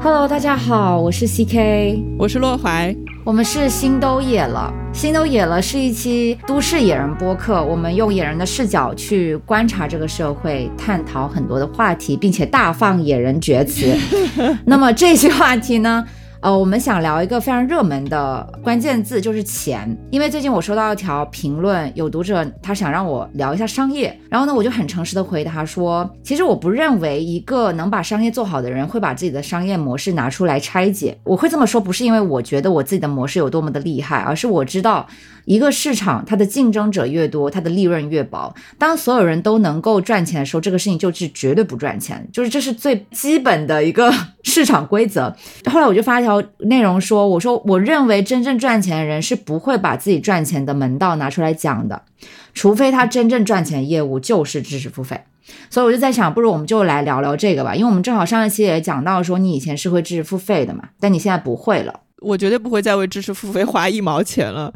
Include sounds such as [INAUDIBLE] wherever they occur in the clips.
Hello，大家好，我是 CK，我是洛怀，我们是心都野了。心都野了是一期都市野人播客，我们用野人的视角去观察这个社会，探讨很多的话题，并且大放野人厥词。[LAUGHS] 那么这些话题呢？呃，我们想聊一个非常热门的关键字，就是钱。因为最近我收到一条评论，有读者他想让我聊一下商业，然后呢，我就很诚实的回答说，其实我不认为一个能把商业做好的人会把自己的商业模式拿出来拆解。我会这么说，不是因为我觉得我自己的模式有多么的厉害，而是我知道。一个市场，它的竞争者越多，它的利润越薄。当所有人都能够赚钱的时候，这个事情就是绝对不赚钱，就是这是最基本的一个 [LAUGHS] 市场规则。后来我就发一条内容说：“我说我认为真正赚钱的人是不会把自己赚钱的门道拿出来讲的，除非他真正赚钱业务就是知识付费。”所以我就在想，不如我们就来聊聊这个吧，因为我们正好上一期也讲到说，你以前是会知识付费的嘛，但你现在不会了。我绝对不会再为知识付费花一毛钱了。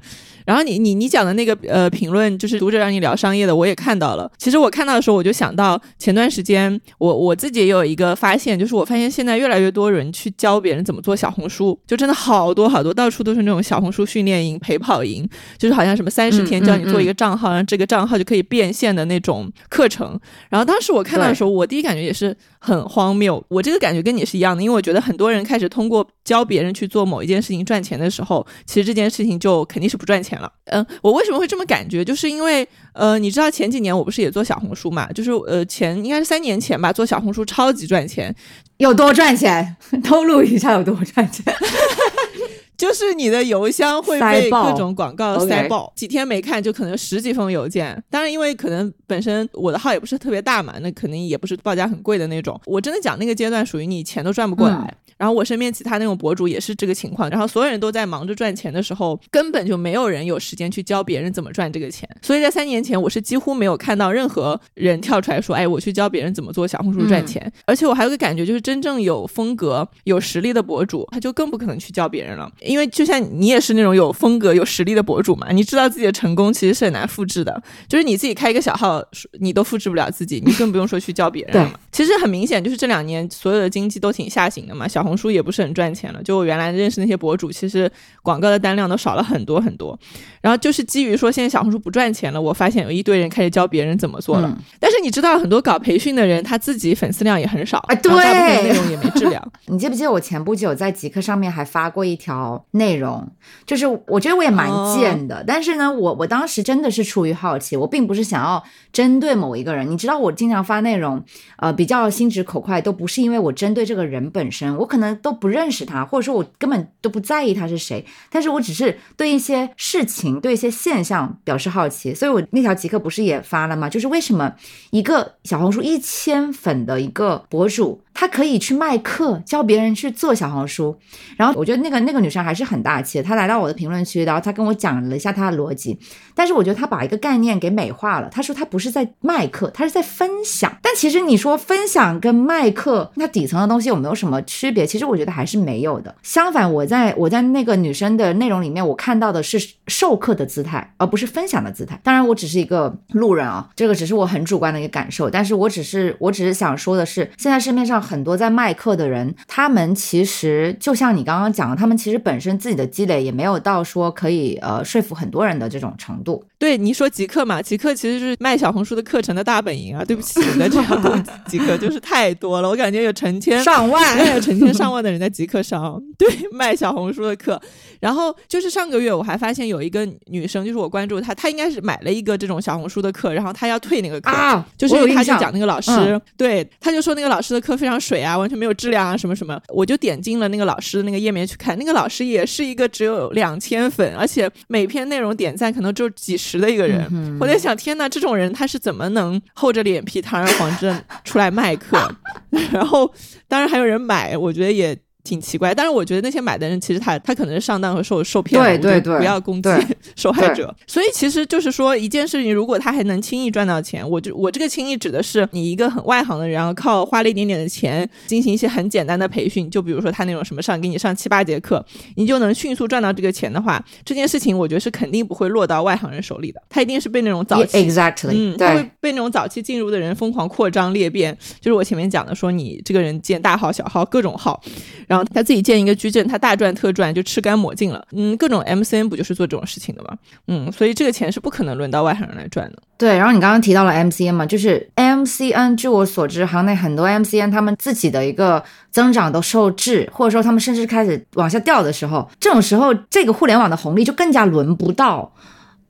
然后你你你讲的那个呃评论，就是读者让你聊商业的，我也看到了。其实我看到的时候，我就想到前段时间我我自己也有一个发现，就是我发现现在越来越多人去教别人怎么做小红书，就真的好多好多，到处都是那种小红书训练营、陪跑营，就是好像什么三十天教你做一个账号，然后这个账号就可以变现的那种课程。然后当时我看到的时候，我第一感觉也是很荒谬。我这个感觉跟你是一样的，因为我觉得很多人开始通过教别人去做某一件事情赚钱的时候，其实这件事情就肯定是不赚钱了。嗯，我。为什么会这么感觉？就是因为，呃，你知道前几年我不是也做小红书嘛？就是呃，前应该是三年前吧，做小红书超级赚钱，有多赚钱？[LAUGHS] 透露一下有多赚钱？[LAUGHS] 就是你的邮箱会被各种广告塞爆，几天没看就可能十几封邮件。当然，因为可能本身我的号也不是特别大嘛，那肯定也不是报价很贵的那种。我真的讲那个阶段，属于你钱都赚不过来。然后我身边其他那种博主也是这个情况，然后所有人都在忙着赚钱的时候，根本就没有人有时间去教别人怎么赚这个钱。所以在三年前，我是几乎没有看到任何人跳出来说：“哎，我去教别人怎么做小红书赚钱。”而且我还有个感觉，就是真正有风格、有实力的博主，他就更不可能去教别人了。因为就像你也是那种有风格、有实力的博主嘛，你知道自己的成功其实是很难复制的。就是你自己开一个小号，你都复制不了自己，你更不用说去教别人了嘛。其实很明显，就是这两年所有的经济都挺下行的嘛，小红书也不是很赚钱了。就我原来认识那些博主，其实广告的单量都少了很多很多。然后就是基于说现在小红书不赚钱了，我发现有一堆人开始教别人怎么做了。但是你知道，很多搞培训的人他自己粉丝量也很少，啊对，大部分内容也没质量。[LAUGHS] 你记不记得我前不久在极客上面还发过一条内容，就是我觉得我也蛮贱的，但是呢，我我当时真的是出于好奇，我并不是想要针对某一个人。你知道，我经常发内容，呃，比较心直口。快都不是因为我针对这个人本身，我可能都不认识他，或者说我根本都不在意他是谁，但是我只是对一些事情、对一些现象表示好奇，所以我那条极客不是也发了吗？就是为什么一个小红书一千粉的一个博主。他可以去卖课，教别人去做小红书。然后我觉得那个那个女生还是很大气的，她来到我的评论区，然后她跟我讲了一下她的逻辑。但是我觉得她把一个概念给美化了。她说她不是在卖课，她是在分享。但其实你说分享跟卖课，那底层的东西有没有什么区别？其实我觉得还是没有的。相反，我在我在那个女生的内容里面，我看到的是授课的姿态，而不是分享的姿态。当然，我只是一个路人啊，这个只是我很主观的一个感受。但是我只是我只是想说的是，现在市面上。很多在卖课的人，他们其实就像你刚刚讲的，他们其实本身自己的积累也没有到说可以呃说服很多人的这种程度。对，你说极客嘛，极客其实是卖小红书的课程的大本营啊。对不起，的这样的极客就是太多了，我感觉有成千上万，有成千上万的人在极客上对卖小红书的课。然后就是上个月我还发现有一个女生，就是我关注她，她应该是买了一个这种小红书的课，然后她要退那个课，就是因为她就讲那个老师，对，她就说那个老师的课非常。水啊，完全没有质量啊，什么什么，我就点进了那个老师的那个页面去看，那个老师也是一个只有两千粉，而且每篇内容点赞可能就几十的一个人。我在想，天呐，这种人他是怎么能厚着脸皮堂而皇之出来卖课？[LAUGHS] 然后，当然还有人买，我觉得也。挺奇怪。但是我觉得那些买的人其实他他可能是上当和受受骗，对对对，不要攻击 [LAUGHS] 受害者。所以其实就是说一件事情，如果他还能轻易赚到钱，我就我这个轻易指的是你一个很外行的人，然后靠花了一点点的钱进行一些很简单的培训，就比如说他那种什么上给你上七八节课，你就能迅速赚到这个钱的话，这件事情我觉得是肯定不会落到外行人手里的，他一定是被那种早期，exactly，嗯，他会被那种早期进入的人疯狂扩张裂变，就是我前面讲的，说你这个人建大号小号各种号，然后他自己建一个矩阵，他大赚特赚就吃干抹净了，嗯，各种 MCN 不就是做这种事情的吗？嗯，所以这个钱是不可能轮到外行人来赚的。对，然后你刚刚提到了 MCN 嘛，就是 MCN，据我所知，行内很多 MCN 他们自己的一个增长都受制，或者说他们甚至开始往下掉的时候，这种时候这个互联网的红利就更加轮不到。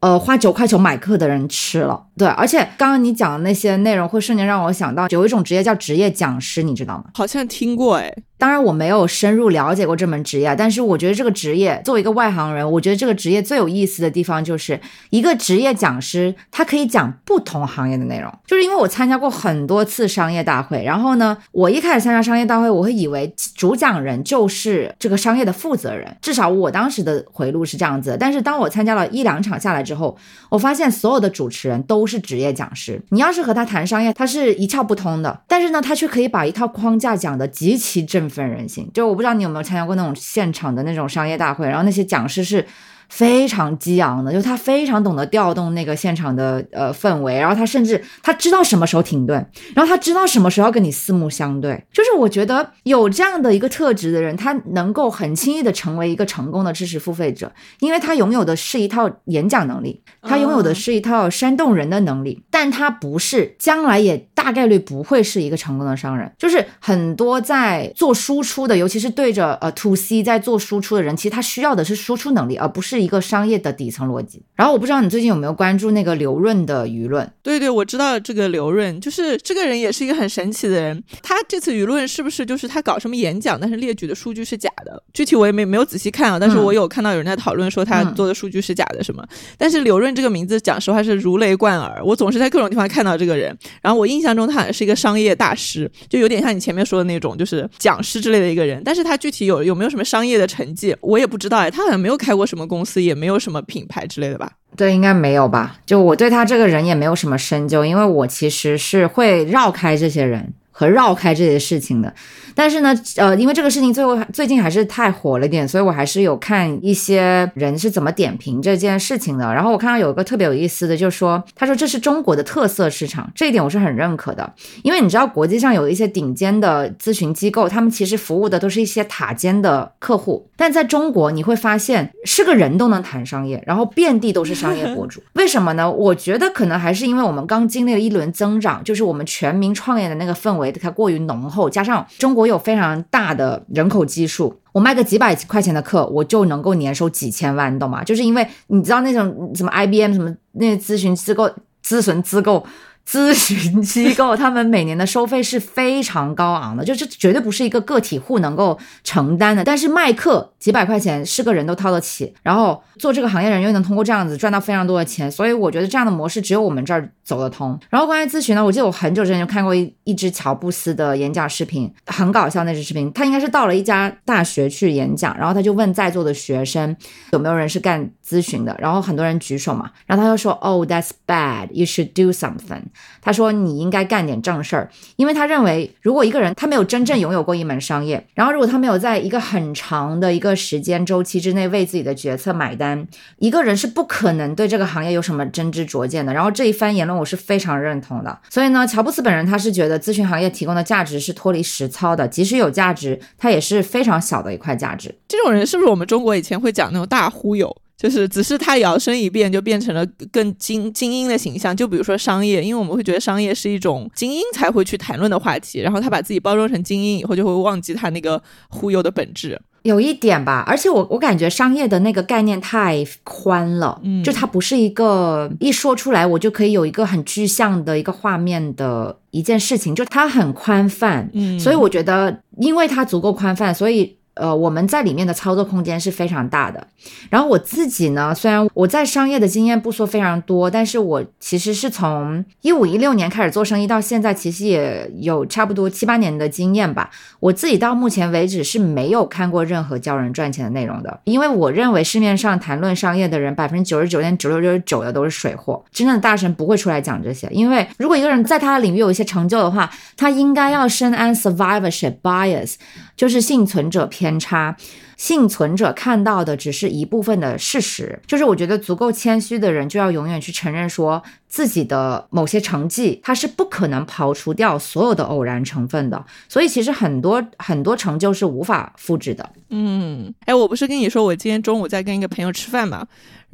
呃，花九块九买课的人吃了，对，而且刚刚你讲的那些内容，会瞬间让我想到有一种职业叫职业讲师，你知道吗？好像听过，哎。当然我没有深入了解过这门职业，但是我觉得这个职业作为一个外行人，我觉得这个职业最有意思的地方就是一个职业讲师，他可以讲不同行业的内容。就是因为我参加过很多次商业大会，然后呢，我一开始参加商业大会，我会以为主讲人就是这个商业的负责人，至少我当时的回路是这样子。但是当我参加了一两场下来之后，我发现所有的主持人都不是职业讲师。你要是和他谈商业，他是一窍不通的，但是呢，他却可以把一套框架讲得极其。振奋人心，就我不知道你有没有参加过那种现场的那种商业大会，然后那些讲师是。非常激昂的，就他非常懂得调动那个现场的呃氛围，然后他甚至他知道什么时候停顿，然后他知道什么时候要跟你四目相对。就是我觉得有这样的一个特质的人，他能够很轻易的成为一个成功的知识付费者，因为他拥有的是一套演讲能力，他拥有的是一套煽动人的能力，但他不是，将来也大概率不会是一个成功的商人。就是很多在做输出的，尤其是对着呃 to C 在做输出的人，其实他需要的是输出能力，而不是。一个商业的底层逻辑。然后我不知道你最近有没有关注那个刘润的舆论？对对，我知道这个刘润，就是这个人也是一个很神奇的人。他这次舆论是不是就是他搞什么演讲，但是列举的数据是假的？具体我也没没有仔细看啊，但是我有看到有人在讨论说他做的数据是假的什么。但是刘润这个名字，讲实话是如雷贯耳，我总是在各种地方看到这个人。然后我印象中他好像是一个商业大师，就有点像你前面说的那种，就是讲师之类的一个人。但是他具体有有没有什么商业的成绩，我也不知道哎。他好像没有开过什么公司。也没有什么品牌之类的吧？对，应该没有吧？就我对他这个人也没有什么深究，因为我其实是会绕开这些人和绕开这些事情的。但是呢，呃，因为这个事情最后最近还是太火了点，所以我还是有看一些人是怎么点评这件事情的。然后我看到有一个特别有意思的，就是说，他说这是中国的特色市场，这一点我是很认可的。因为你知道，国际上有一些顶尖的咨询机构，他们其实服务的都是一些塔尖的客户，但在中国你会发现是个人都能谈商业，然后遍地都是商业博主。[LAUGHS] 为什么呢？我觉得可能还是因为我们刚经历了一轮增长，就是我们全民创业的那个氛围它过于浓厚，加上中国。有非常大的人口基数，我卖个几百块钱的课，我就能够年收几千万，你懂吗？就是因为你知道那种什么 IBM 什么那些咨询机构、咨询机构。咨询机构他们每年的收费是非常高昂的，[LAUGHS] 就是绝对不是一个个体户能够承担的。但是卖课几百块钱是个人都掏得起，然后做这个行业人又能通过这样子赚到非常多的钱，所以我觉得这样的模式只有我们这儿走得通。然后关于咨询呢，我记得我很久之前就看过一一支乔布斯的演讲视频，很搞笑那支视频。他应该是到了一家大学去演讲，然后他就问在座的学生有没有人是干咨询的，然后很多人举手嘛，然后他就说，Oh, that's bad. You should do something. 他说：“你应该干点正事儿，因为他认为，如果一个人他没有真正拥有过一门商业，然后如果他没有在一个很长的一个时间周期之内为自己的决策买单，一个人是不可能对这个行业有什么真知灼见的。然后这一番言论我是非常认同的。所以呢，乔布斯本人他是觉得咨询行业提供的价值是脱离实操的，即使有价值，它也是非常小的一块价值。这种人是不是我们中国以前会讲那种大忽悠？”就是只是他摇身一变，就变成了更精精英的形象。就比如说商业，因为我们会觉得商业是一种精英才会去谈论的话题，然后他把自己包装成精英以后，就会忘记他那个忽悠的本质。有一点吧，而且我我感觉商业的那个概念太宽了，嗯，就它不是一个一说出来我就可以有一个很具象的一个画面的一件事情，就它很宽泛，嗯，所以我觉得因为它足够宽泛，所以。呃，我们在里面的操作空间是非常大的。然后我自己呢，虽然我在商业的经验不说非常多，但是我其实是从一五一六年开始做生意到现在，其实也有差不多七八年的经验吧。我自己到目前为止是没有看过任何教人赚钱的内容的，因为我认为市面上谈论商业的人，百分之九十九点九六九九的都是水货，真正的大神不会出来讲这些。因为如果一个人在他的领域有一些成就的话，他应该要深谙 survivorship bias，就是幸存者偏差。幸存者看到的只是一部分的事实，就是我觉得足够谦虚的人就要永远去承认说自己的某些成绩，他是不可能刨除掉所有的偶然成分的，所以其实很多很多成就是无法复制的。嗯，哎，我不是跟你说我今天中午在跟一个朋友吃饭嘛？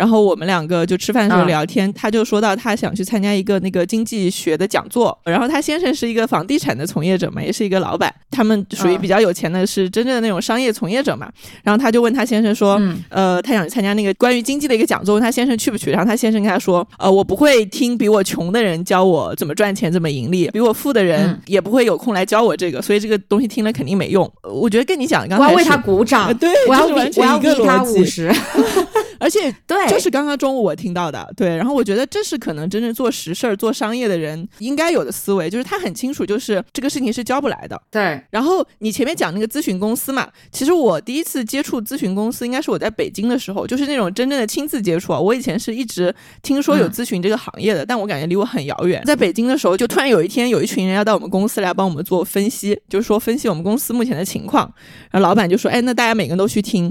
然后我们两个就吃饭的时候聊天，他就说到他想去参加一个那个经济学的讲座。然后他先生是一个房地产的从业者嘛，也是一个老板，他们属于比较有钱的，是真正的那种商业从业者嘛。然后他就问他先生说，呃，他想去参加那个关于经济的一个讲座，问他先生去不去。然后他先生跟他说，呃，我不会听比我穷的人教我怎么赚钱、怎么盈利，比我富的人也不会有空来教我这个，所以这个东西听了肯定没用。我觉得跟你讲，刚才我要为他鼓掌，对，我要完全一个逻辑。[LAUGHS] 而且对，就是刚刚中午我听到的，对，然后我觉得这是可能真正做实事儿、做商业的人应该有的思维，就是他很清楚，就是这个事情是教不来的。对。然后你前面讲那个咨询公司嘛，其实我第一次接触咨询公司，应该是我在北京的时候，就是那种真正的亲自接触啊。我以前是一直听说有咨询这个行业的，但我感觉离我很遥远。在北京的时候，就突然有一天有一群人要到我们公司来帮我们做分析，就是说分析我们公司目前的情况。然后老板就说：“哎，那大家每个人都去听。”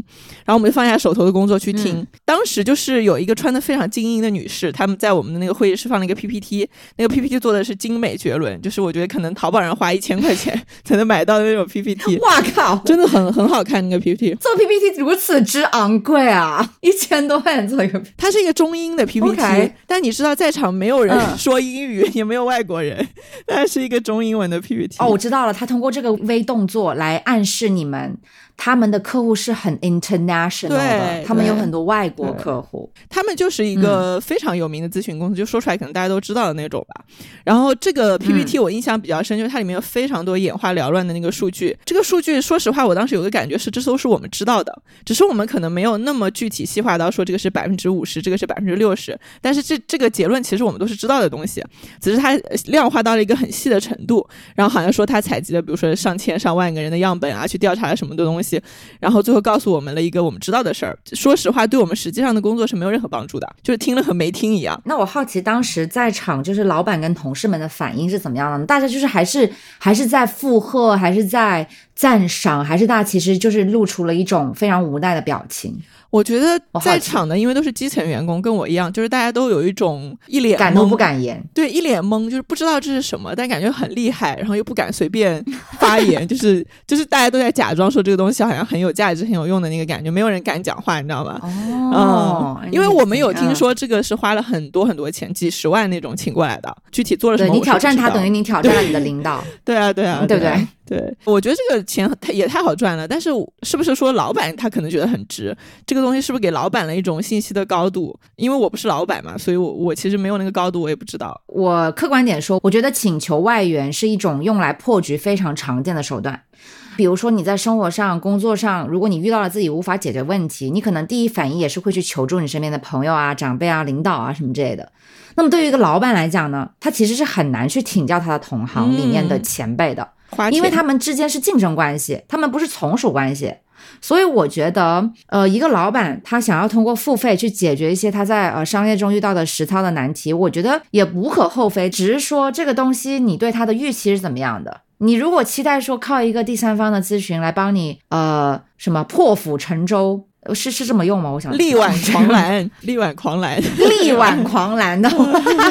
然后我们就放下手头的工作去听。当时就是。有一个穿的非常精英的女士，他们在我们的那个会议室放了一个 PPT，那个 PPT 做的是精美绝伦，就是我觉得可能淘宝上花一千块钱 [LAUGHS] 才能买到的那种 PPT。哇靠，真的很很好看那个 PPT。做 PPT 如此之昂贵啊，[LAUGHS] 一千多块钱做一个。它是一个中英的 PPT，但你知道在场没有人说英语，也没有外国人，[LAUGHS] 它是一个中英文的 PPT。哦，我知道了，他通过这个微动作来暗示你们。他们的客户是很 international 的，他们有很多外国客户，他们就是一个非常有名的咨询公司，就说出来可能大家都知道的那种吧。然后这个 PPT 我印象比较深，就是它里面有非常多眼花缭乱的那个数据。这个数据说实话，我当时有个感觉是，这都是我们知道的，只是我们可能没有那么具体细化到说这个是百分之五十，这个是百分之六十。但是这这个结论其实我们都是知道的东西，只是它量化到了一个很细的程度。然后好像说他采集了，比如说上千上万个人的样本啊，去调查了什么的东西。然后最后告诉我们了一个我们知道的事儿。说实话，对我们实际上的工作是没有任何帮助的，就是听了和没听一样。那我好奇，当时在场就是老板跟同事们的反应是怎么样的？大家就是还是还是在附和，还是在赞赏，还是大家其实就是露出了一种非常无奈的表情？我觉得在场的，因为都是基层员工，跟我一样，就是大家都有一种一脸敢怒不敢言，对，一脸懵，就是不知道这是什么，但感觉很厉害，然后又不敢随便发言，[LAUGHS] 就是就是大家都在假装说这个东西好像很有价值、很有用的那个感觉，没有人敢讲话，你知道吗？哦，因为我们有听说这个是花了很多很多钱，几十万那种请过来的，具体做了什么？你挑战他，等于你挑战了你的领导。对啊，对啊，对不对？对，我觉得这个钱太也太好赚了，但是是不是说老板他可能觉得很值？这个东西是不是给老板了一种信息的高度？因为我不是老板嘛，所以我我其实没有那个高度，我也不知道。我客观点说，我觉得请求外援是一种用来破局非常常见的手段。比如说你在生活上、工作上，如果你遇到了自己无法解决问题，你可能第一反应也是会去求助你身边的朋友啊、长辈啊、领导啊什么之类的。那么对于一个老板来讲呢，他其实是很难去请教他的同行里面的前辈的。因为他们之间是竞争关系，他们不是从属关系，所以我觉得，呃，一个老板他想要通过付费去解决一些他在呃商业中遇到的实操的难题，我觉得也无可厚非，只是说这个东西你对他的预期是怎么样的？你如果期待说靠一个第三方的咨询来帮你，呃，什么破釜沉舟？是是这么用吗？我想力挽狂澜，力挽狂澜，力挽狂澜 [LAUGHS] 的，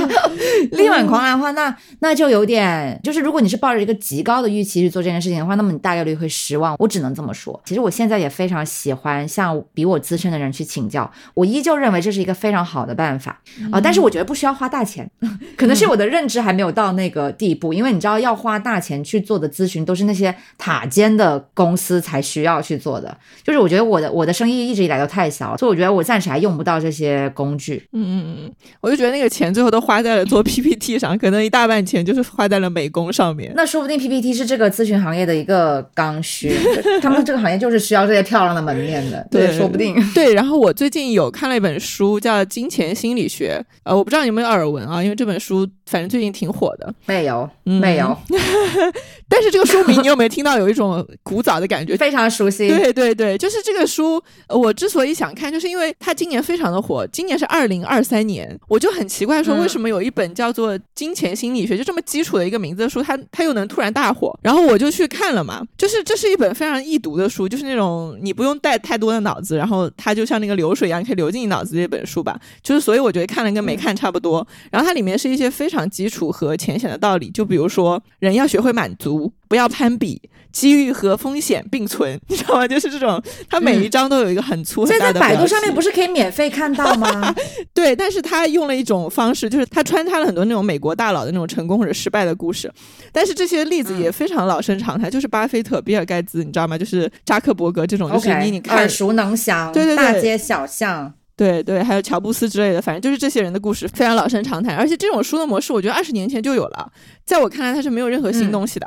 [LAUGHS] 力挽狂澜的话，那那就有点，就是如果你是抱着一个极高的预期去做这件事情的话，那么你大概率会失望。我只能这么说。其实我现在也非常喜欢向比我资深的人去请教，我依旧认为这是一个非常好的办法啊。但是我觉得不需要花大钱，[LAUGHS] 可能是我的认知还没有到那个地步，因为你知道要花大钱去做的咨询都是那些塔尖的公司才需要去做的。就是我觉得我的我的生意。一直以来都太小，所以我觉得我暂时还用不到这些工具。嗯嗯嗯，我就觉得那个钱最后都花在了做 PPT 上，可能一大半钱就是花在了美工上面。那说不定 PPT 是这个咨询行业的一个刚需，他们这个行业就是需要这些漂亮的门面的。对，说不定。对，然后我最近有看了一本书，叫《金钱心理学》。呃，我不知道有没有耳闻啊，因为这本书反正最近挺火的。没有，没有。[LAUGHS] 但是这个书名你有没有听到有一种古早的感觉？非常熟悉。对对对，就是这个书，我之所以想看，就是因为它今年非常的火。今年是二零二三年，我就很奇怪，说为什么有一本叫做《金钱心理学》就这么基础的一个名字的书，它它又能突然大火？然后我就去看了嘛，就是这是一本非常易读的书，就是那种你不用带太多的脑子，然后它就像那个流水一样可以流进你脑子这本书吧。就是所以我觉得看了跟没看差不多。然后它里面是一些非常基础和浅显的道理，就比如说人要学会满足，不要攀比。机遇和风险并存，[LAUGHS] 你知道吗？就是这种，它每一章都有一个很粗很大的。在百度上面不是可以免费看到吗？[LAUGHS] 对，但是他用了一种方式，就是他穿插了很多那种美国大佬的那种成功或者失败的故事，但是这些例子也非常老生常谈，就是巴菲特、比尔盖茨，你知道吗？就是扎克伯格这种，就是你你看耳熟能详，对对对，大街小巷，对对，还有乔布斯之类的，反正就是这些人的故事非常老生常谈，而且这种书的模式，我觉得二十年前就有了，在我看来，它是没有任何新东西的。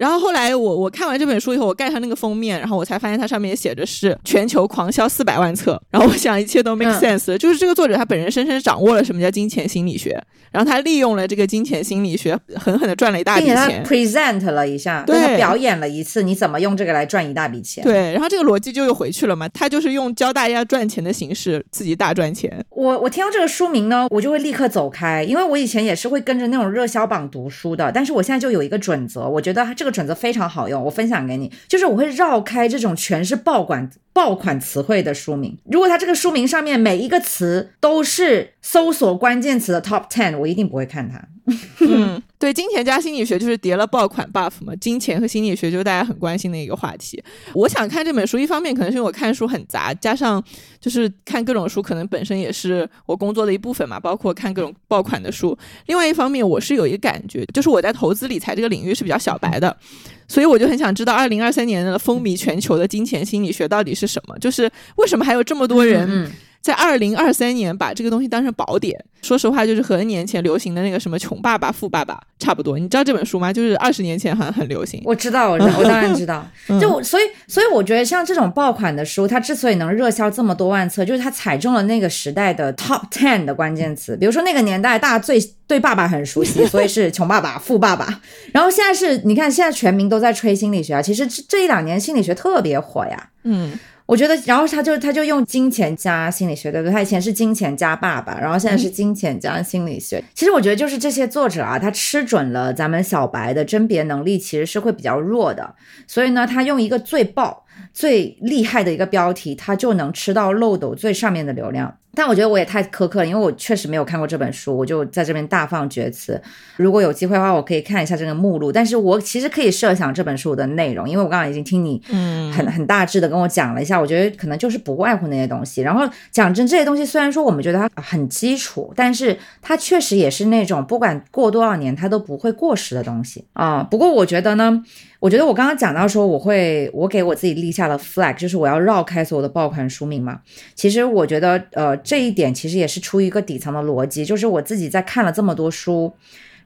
然后后来我我看完这本书以后，我盖上那个封面，然后我才发现它上面写着是全球狂销四百万册。然后我想一切都 make sense，就是这个作者他本人深深掌握了什么叫金钱心理学，然后他利用了这个金钱心理学，狠狠的赚了一大笔钱。present 了一下，对，他表演了一次你怎么用这个来赚一大笔钱。对，然后这个逻辑就又回去了嘛，他就是用教大家赚钱的形式自己大赚钱。我我听到这个书名呢，我就会立刻走开，因为我以前也是会跟着那种热销榜读书的，但是我现在就有一个准则，我觉得这个准则非常好。用我分享给你，就是我会绕开这种全是爆款爆款词汇的书名。如果它这个书名上面每一个词都是搜索关键词的 top ten，我一定不会看它。[LAUGHS] 嗯，对，金钱加心理学就是叠了爆款 buff 嘛，金钱和心理学就是大家很关心的一个话题。我想看这本书，一方面可能是因为我看书很杂，加上就是看各种书，可能本身也是我工作的一部分嘛，包括看各种爆款的书。另外一方面，我是有一个感觉，就是我在投资理财这个领域是比较小白的，所以我就很想知道，二零二三年的风靡全球的金钱心理学到底是什么？就是为什么还有这么多人？在二零二三年把这个东西当成宝典，说实话就是和 N 年前流行的那个什么穷爸爸富爸爸差不多。你知道这本书吗？就是二十年前好像很流行。我知道，我知道，我当然知道。[LAUGHS] 就所以，所以我觉得像这种爆款的书，它之所以能热销这么多万册，就是它踩中了那个时代的 top ten 的关键词。比如说那个年代大家最对爸爸很熟悉，所以是穷爸爸、富爸爸。然后现在是你看，现在全民都在吹心理学啊。其实这一两年心理学特别火呀。嗯。我觉得，然后他就他就用金钱加心理学，对不对？他以前是金钱加爸爸，然后现在是金钱加心理学。其实我觉得就是这些作者啊，他吃准了咱们小白的甄别能力其实是会比较弱的，所以呢，他用一个最爆、最厉害的一个标题，他就能吃到漏斗最上面的流量。但我觉得我也太苛刻了，因为我确实没有看过这本书，我就在这边大放厥词。如果有机会的话，我可以看一下这个目录。但是我其实可以设想这本书的内容，因为我刚刚已经听你嗯很很大致的跟我讲了一下，我觉得可能就是不外乎那些东西。然后讲真，这些东西虽然说我们觉得它很基础，但是它确实也是那种不管过多少年它都不会过时的东西啊。不过我觉得呢。我觉得我刚刚讲到说，我会我给我自己立下了 flag，就是我要绕开所有的爆款书名嘛。其实我觉得，呃，这一点其实也是出于一个底层的逻辑，就是我自己在看了这么多书，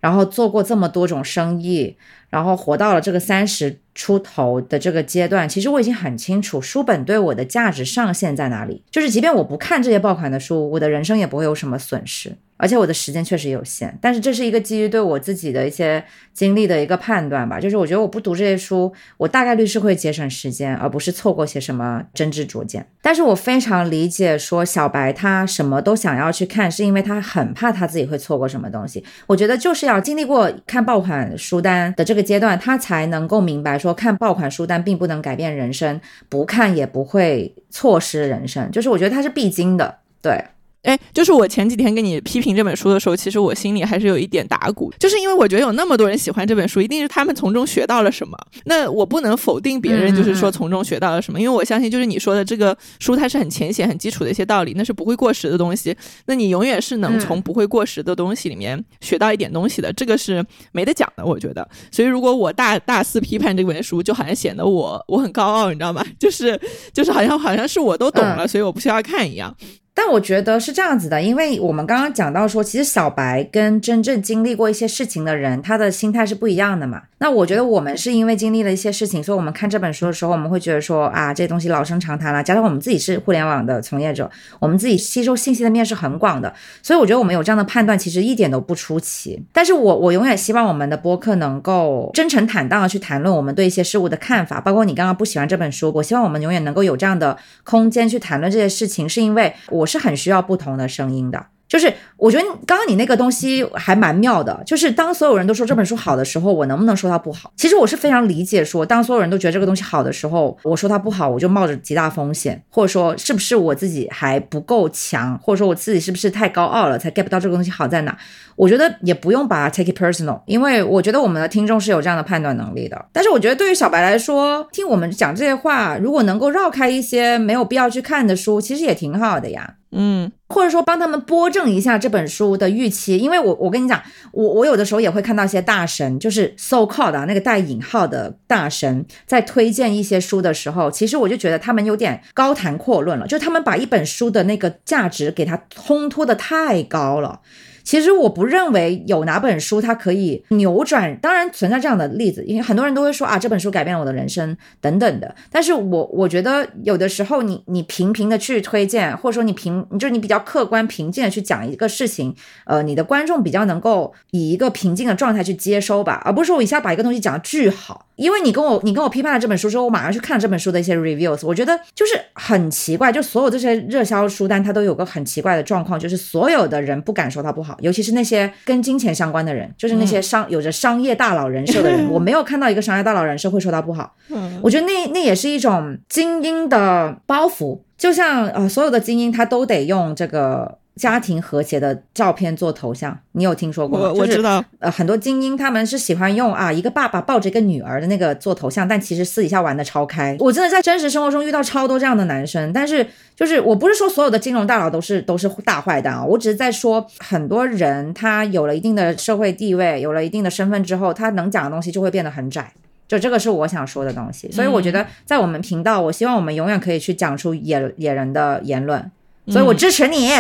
然后做过这么多种生意，然后活到了这个三十出头的这个阶段，其实我已经很清楚书本对我的价值上限在哪里。就是即便我不看这些爆款的书，我的人生也不会有什么损失。而且我的时间确实有限，但是这是一个基于对我自己的一些经历的一个判断吧。就是我觉得我不读这些书，我大概率是会节省时间，而不是错过些什么真知灼见。但是我非常理解说小白他什么都想要去看，是因为他很怕他自己会错过什么东西。我觉得就是要经历过看爆款书单的这个阶段，他才能够明白说看爆款书单并不能改变人生，不看也不会错失人生。就是我觉得它是必经的，对。哎，就是我前几天跟你批评这本书的时候，其实我心里还是有一点打鼓，就是因为我觉得有那么多人喜欢这本书，一定是他们从中学到了什么。那我不能否定别人，就是说从中学到了什么，因为我相信，就是你说的这个书，它是很浅显、很基础的一些道理，那是不会过时的东西。那你永远是能从不会过时的东西里面学到一点东西的，这个是没得讲的，我觉得。所以，如果我大大肆批判这本书，就好像显得我我很高傲，你知道吗？[LAUGHS] 就是就是好像好像是我都懂了，所以我不需要看一样。但我觉得是这样子的，因为我们刚刚讲到说，其实小白跟真正经历过一些事情的人，他的心态是不一样的嘛。那我觉得我们是因为经历了一些事情，所以我们看这本书的时候，我们会觉得说啊，这东西老生常谈了。加上我们自己是互联网的从业者，我们自己吸收信息的面是很广的，所以我觉得我们有这样的判断，其实一点都不出奇。但是我我永远希望我们的播客能够真诚坦荡的去谈论我们对一些事物的看法，包括你刚刚不喜欢这本书，我希望我们永远能够有这样的空间去谈论这些事情，是因为我我是很需要。不同的声音的，就是我觉得刚刚你那个东西还蛮妙的，就是当所有人都说这本书好的时候，我能不能说它不好？其实我是非常理解，说当所有人都觉得这个东西好的时候，我说它不好，我就冒着极大风险，或者说是不是我自己还不够强，或者说我自己是不是太高傲了，才 get 不到这个东西好在哪？我觉得也不用把它 take it personal，因为我觉得我们的听众是有这样的判断能力的。但是我觉得对于小白来说，听我们讲这些话，如果能够绕开一些没有必要去看的书，其实也挺好的呀。嗯，或者说帮他们拨正一下这本书的预期，因为我我跟你讲，我我有的时候也会看到一些大神，就是 so called 啊那个带引号的大神，在推荐一些书的时候，其实我就觉得他们有点高谈阔论了，就他们把一本书的那个价值给它烘托的太高了。其实我不认为有哪本书它可以扭转，当然存在这样的例子，因为很多人都会说啊这本书改变了我的人生等等的。但是我我觉得有的时候你你平平的去推荐，或者说你平就是你比较客观平静的去讲一个事情，呃，你的观众比较能够以一个平静的状态去接收吧，而不是说我一下把一个东西讲的巨好。因为你跟我你跟我批判了这本书之后，我马上去看这本书的一些 reviews，我觉得就是很奇怪，就所有这些热销书单它都有个很奇怪的状况，就是所有的人不敢说它不好。尤其是那些跟金钱相关的人，就是那些商有着商业大佬人设的人，[LAUGHS] 我没有看到一个商业大佬人设会说他不好。我觉得那那也是一种精英的包袱，就像呃所有的精英他都得用这个。家庭和谐的照片做头像，你有听说过吗？我知道，呃，很多精英他们是喜欢用啊一个爸爸抱着一个女儿的那个做头像，但其实私底下玩的超开。我真的在真实生活中遇到超多这样的男生，但是就是我不是说所有的金融大佬都是都是大坏蛋啊，我只是在说很多人他有了一定的社会地位，有了一定的身份之后，他能讲的东西就会变得很窄，就这个是我想说的东西。所以我觉得在我们频道，我希望我们永远可以去讲出野野人的言论。所以我支持你，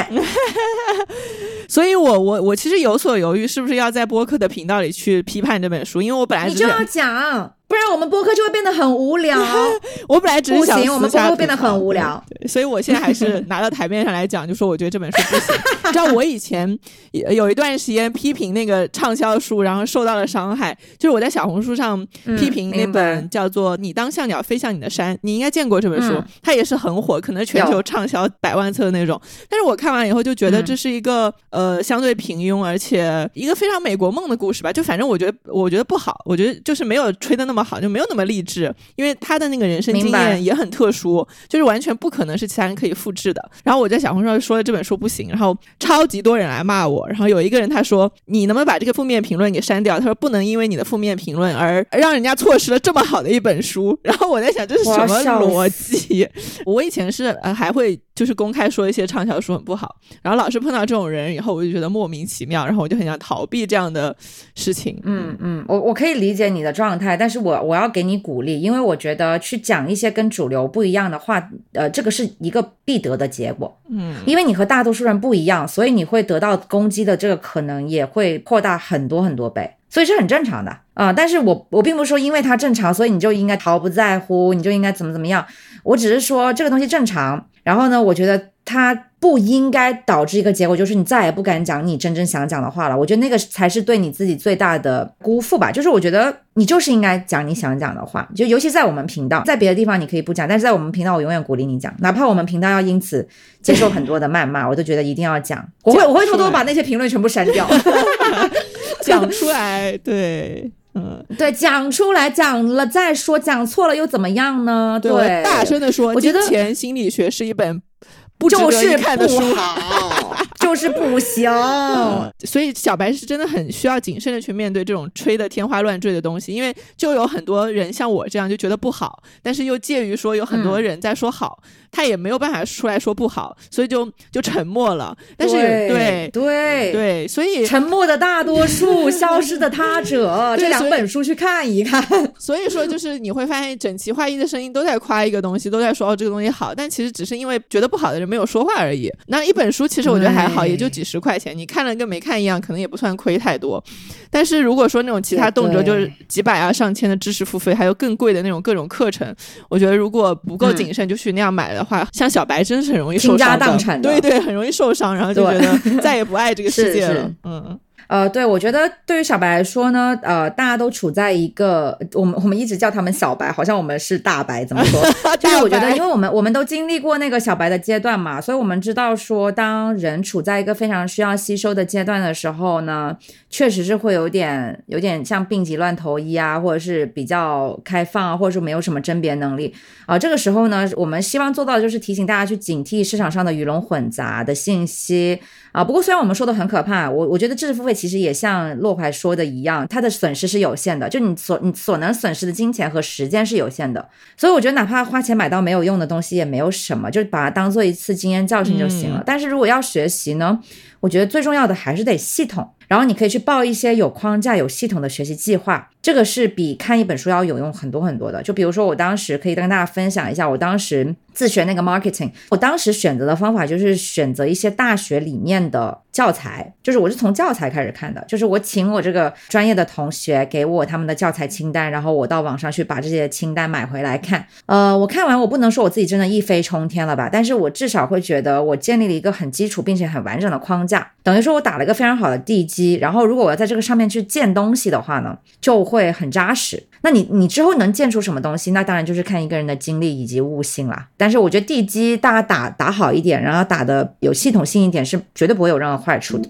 所以我 [LAUGHS] 我我其实有所犹豫，是不是要在播客的频道里去批判这本书？因为我本来你就要讲。不然我们播客就会变得很无聊。[LAUGHS] 我本来只是想，我们播客会变得很无聊。对，所以我现在还是拿到台面上来讲，就说我觉得这本书不行。[LAUGHS] 你知道我以前有一段时间批评那个畅销书，然后受到了伤害。就是我在小红书上批评那本叫做《你当像鸟飞向你的山》，你应该见过这本书，它也是很火，可能全球畅销百万册的那种。但是我看完以后就觉得这是一个呃相对平庸，而且一个非常美国梦的故事吧。就反正我觉得我觉得不好，我觉得就是没有吹的那么。好就没有那么励志，因为他的那个人生经验也很特殊，就是完全不可能是其他人可以复制的。然后我在小红书上说这本书不行，然后超级多人来骂我。然后有一个人他说：“你能不能把这个负面评论给删掉？”他说：“不能因为你的负面评论而让人家错失了这么好的一本书。”然后我在想这是什么逻辑？[LAUGHS] 我以前是呃还会。就是公开说一些畅销书很不好，然后老是碰到这种人以后，我就觉得莫名其妙，然后我就很想逃避这样的事情。嗯嗯，我我可以理解你的状态，但是我我要给你鼓励，因为我觉得去讲一些跟主流不一样的话，呃，这个是一个必得的结果。嗯，因为你和大多数人不一样，所以你会得到攻击的这个可能也会扩大很多很多倍，所以是很正常的啊。但是我我并不是说因为它正常，所以你就应该毫不在乎，你就应该怎么怎么样。我只是说这个东西正常。然后呢，我觉得它不应该导致一个结果，就是你再也不敢讲你真正想讲的话了。我觉得那个才是对你自己最大的辜负吧。就是我觉得你就是应该讲你想讲的话，就尤其在我们频道，在别的地方你可以不讲，但是在我们频道，我永远鼓励你讲，哪怕我们频道要因此接受很多的谩骂，[LAUGHS] 我都觉得一定要讲。我会我会偷偷把那些评论全部删掉，[LAUGHS] 讲出来。对。嗯，[LAUGHS] 对，讲出来，讲了再说，讲错了又怎么样呢？对，大声的说，我觉得《钱心理学》是一本不值得看的书。就是不行。[LAUGHS] 所以小白是真的很需要谨慎的去面对这种吹的天花乱坠的东西，因为就有很多人像我这样就觉得不好，但是又介于说有很多人在说好。他也没有办法出来说不好，所以就就沉默了。但是对对对，所以沉默的大多数，[LAUGHS] 消失的他者，这两本书去看一看。[LAUGHS] 所以说，就是你会发现整齐划一的声音都在夸一个东西，都在说哦这个东西好，但其实只是因为觉得不好的人没有说话而已。那一本书其实我觉得还好，也就几十块钱，你看了跟没看一样，可能也不算亏太多。但是如果说那种其他动辄就是几百啊上千的知识付费，还有更贵的那种各种课程，我觉得如果不够谨慎就去那样买的话，像小白真是很容易倾家荡产的，对对，很容易受伤，然后就觉得再也不爱这个世界了，嗯。呃，对，我觉得对于小白来说呢，呃，大家都处在一个我们我们一直叫他们小白，好像我们是大白，怎么说？[LAUGHS] 就是我觉得，因为我们我们都经历过那个小白的阶段嘛，所以我们知道说，当人处在一个非常需要吸收的阶段的时候呢，确实是会有点有点像病急乱投医啊，或者是比较开放啊，或者说没有什么甄别能力啊。这个时候呢，我们希望做到的就是提醒大家去警惕市场上的鱼龙混杂的信息。啊，不过虽然我们说的很可怕，我我觉得知识付费其实也像洛怀说的一样，它的损失是有限的，就你所你所能损失的金钱和时间是有限的，所以我觉得哪怕花钱买到没有用的东西也没有什么，就把它当做一次经验教训就行了。但是如果要学习呢，我觉得最重要的还是得系统。然后你可以去报一些有框架、有系统的学习计划，这个是比看一本书要有用很多很多的。就比如说，我当时可以跟大家分享一下，我当时自学那个 marketing，我当时选择的方法就是选择一些大学里面的教材，就是我是从教材开始看的，就是我请我这个专业的同学给我他们的教材清单，然后我到网上去把这些清单买回来看。呃，我看完，我不能说我自己真的一飞冲天了吧，但是我至少会觉得我建立了一个很基础并且很完整的框架，等于说我打了一个非常好的地基。然后，如果我要在这个上面去建东西的话呢，就会很扎实。那你你之后能建出什么东西？那当然就是看一个人的经历以及悟性啦。但是我觉得地基大家打打好一点，然后打的有系统性一点，是绝对不会有任何坏处的。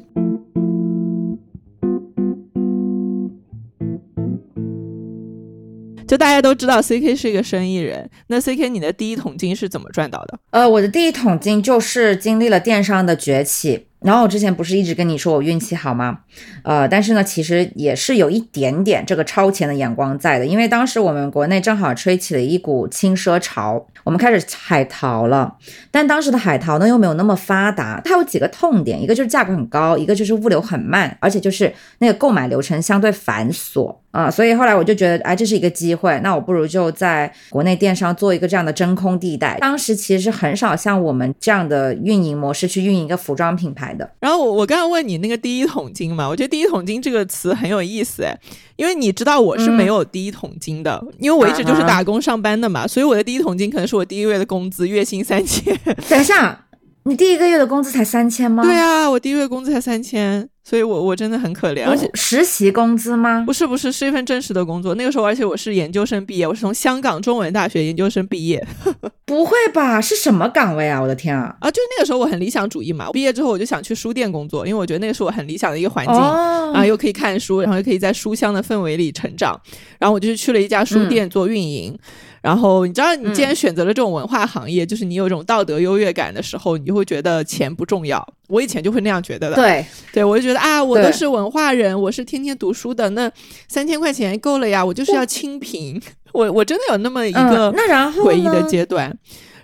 就大家都知道，C K 是一个生意人。那 C K，你的第一桶金是怎么赚到的？呃，我的第一桶金就是经历了电商的崛起。然后我之前不是一直跟你说我运气好吗？呃，但是呢，其实也是有一点点这个超前的眼光在的，因为当时我们国内正好吹起了一股轻奢潮，我们开始海淘了。但当时的海淘呢又没有那么发达，它有几个痛点，一个就是价格很高，一个就是物流很慢，而且就是那个购买流程相对繁琐啊。所以后来我就觉得，哎，这是一个机会，那我不如就在国内电商做一个这样的真空地带。当时其实很少像我们这样的运营模式去运营一个服装品牌。然后我我刚刚问你那个第一桶金嘛，我觉得第一桶金这个词很有意思哎，因为你知道我是没有第一桶金的，因为我一直就是打工上班的嘛，所以我的第一桶金可能是我第一个月的工资，月薪三千。等一下，你第一个月的工资才三千吗？对啊，我第一个月工资才三千。所以，我我真的很可怜，而且实习工资吗？不是，不是，是一份正式的工作。那个时候，而且我是研究生毕业，我是从香港中文大学研究生毕业。[LAUGHS] 不会吧？是什么岗位啊？我的天啊！啊，就是那个时候我很理想主义嘛。毕业之后我就想去书店工作，因为我觉得那个是我很理想的一个环境啊，又可以看书，然后又可以在书香的氛围里成长。然后我就去了一家书店做运营。然后你知道，你既然选择了这种文化行业，就是你有一种道德优越感的时候，你就会觉得钱不重要。我以前就会那样觉得的。对，对我就觉得啊，我都是文化人，我是天天读书的，那三千块钱够了呀，我就是要清贫。[LAUGHS] 我我真的有那么一个那然后诡异的阶段。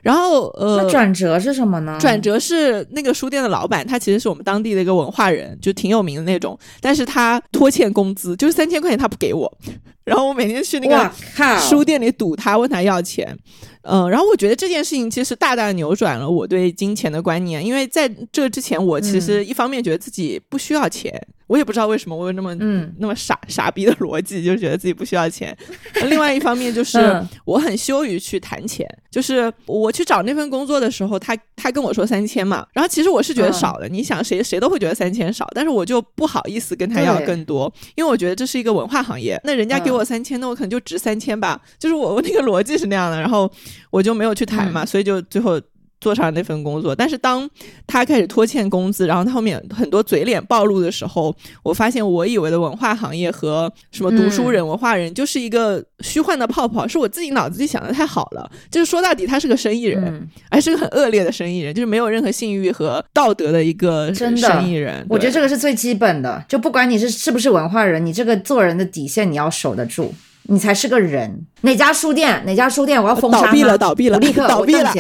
然后呃，转折是什么呢？转折是那个书店的老板，他其实是我们当地的一个文化人，就挺有名的那种。但是他拖欠工资，就是三千块钱他不给我，然后我每天去那个书店里堵他，问他要钱。嗯，然后我觉得这件事情其实大大扭转了我对金钱的观念，因为在这之前，我其实一方面觉得自己不需要钱。我也不知道为什么我有那么嗯那么傻傻逼的逻辑，就觉得自己不需要钱。[LAUGHS] 另外一方面就是我很羞于去谈钱，就是我去找那份工作的时候，他他跟我说三千嘛，然后其实我是觉得少的。你想谁谁都会觉得三千少，但是我就不好意思跟他要更多，因为我觉得这是一个文化行业，那人家给我三千，那我可能就值三千吧。就是我我那个逻辑是那样的，然后我就没有去谈嘛，所以就最后。做上那份工作。但是当他开始拖欠工资，然后他后面很多嘴脸暴露的时候，我发现我以为的文化行业和什么读书人、文化人就是一个虚幻的泡泡，是我自己脑子里想的太好了。就是说到底，他是个生意人，还是个很恶劣的生意人，就是没有任何信誉和道德的一个生意人。我觉得这个是最基本的，就不管你是是不是文化人，你这个做人的底线你要守得住。你才是个人。哪家书店？哪家书店？我要封杀倒闭了，倒闭了，立刻 [LAUGHS] 倒闭了。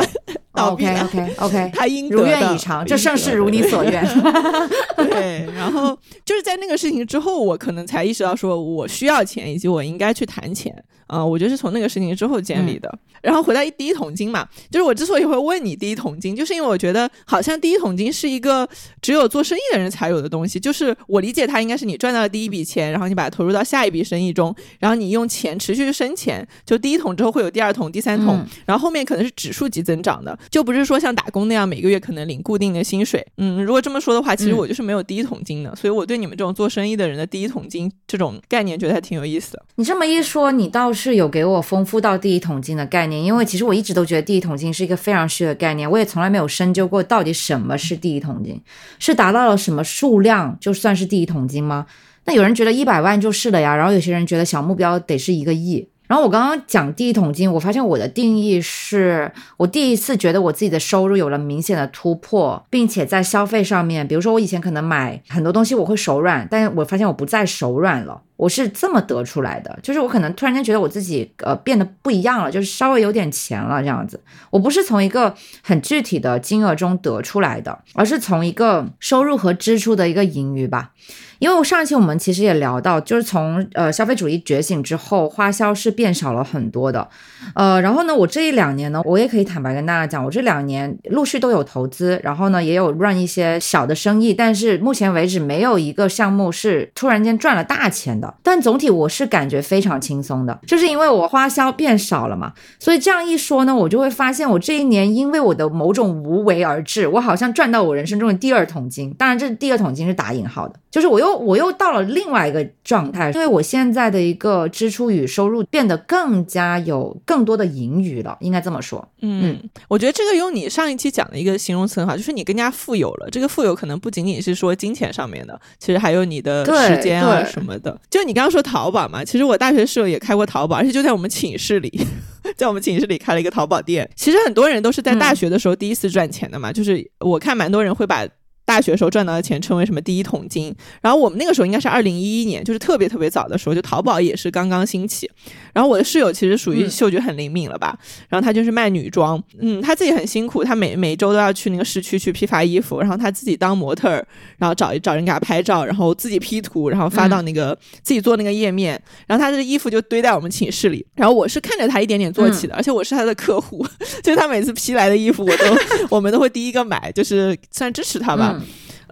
OK OK OK，他应如愿以偿，这盛世如你所愿。[LAUGHS] 对，然后就是在那个事情之后，我可能才意识到，说我需要钱，以及我应该去谈钱。啊，我觉得是从那个事情之后建立的。然后回到第一桶金嘛，就是我之所以会问你第一桶金，就是因为我觉得好像第一桶金是一个只有做生意的人才有的东西。就是我理解它应该是你赚到了第一笔钱，然后你把它投入到下一笔生意中，然后你用钱持续生钱。就第一桶之后会有第二桶、第三桶，然后后面可能是指数级增长的，就不是说像打工那样每个月可能领固定的薪水。嗯，如果这么说的话，其实我就是没有第一桶金的。所以我对你们这种做生意的人的第一桶金这种概念觉得还挺有意思的。你这么一说，你倒是有给我丰富到第一桶金的概念，因为其实我一直都觉得第一桶金是一个非常虚的概念，我也从来没有深究过到底什么是第一桶金，是达到了什么数量就算是第一桶金吗？那有人觉得一百万就是了呀，然后有些人觉得小目标得是一个亿。然后我刚刚讲第一桶金，我发现我的定义是我第一次觉得我自己的收入有了明显的突破，并且在消费上面，比如说我以前可能买很多东西我会手软，但是我发现我不再手软了。我是这么得出来的，就是我可能突然间觉得我自己呃变得不一样了，就是稍微有点钱了这样子。我不是从一个很具体的金额中得出来的，而是从一个收入和支出的一个盈余吧。因为我上一期我们其实也聊到，就是从呃消费主义觉醒之后，花销是变少了很多的。呃，然后呢，我这一两年呢，我也可以坦白跟大家讲，我这两年陆续都有投资，然后呢也有 run 一些小的生意，但是目前为止没有一个项目是突然间赚了大钱的。但总体我是感觉非常轻松的，就是因为我花销变少了嘛。所以这样一说呢，我就会发现我这一年因为我的某种无为而治，我好像赚到我人生中的第二桶金。当然，这第二桶金是打引号的，就是我又我又到了另外一个状态，因为我现在的一个支出与收入变得更加有。更多的盈余了，应该这么说。嗯，我觉得这个用你上一期讲的一个形容词很好，就是你更加富有了。这个富有可能不仅仅是说金钱上面的，其实还有你的时间啊什么的。就你刚刚说淘宝嘛，其实我大学室友也开过淘宝，而且就在我们寝室里，[LAUGHS] 在我们寝室里开了一个淘宝店。其实很多人都是在大学的时候第一次赚钱的嘛，就是我看蛮多人会把。大学时候赚到的钱称为什么第一桶金？然后我们那个时候应该是二零一一年，就是特别特别早的时候，就淘宝也是刚刚兴起。然后我的室友其实属于嗅觉很灵敏了吧？然后他就是卖女装，嗯，他自己很辛苦，他每每周都要去那个市区去批发衣服，然后他自己当模特儿，然后找找人给他拍照，然后自己 P 图，然后发到那个自己做那个页面，然后他的衣服就堆在我们寝室里。然后我是看着他一点点做起的，而且我是他的客户，就是他每次批来的衣服，我都 [LAUGHS] 我们都会第一个买，就是算支持他吧。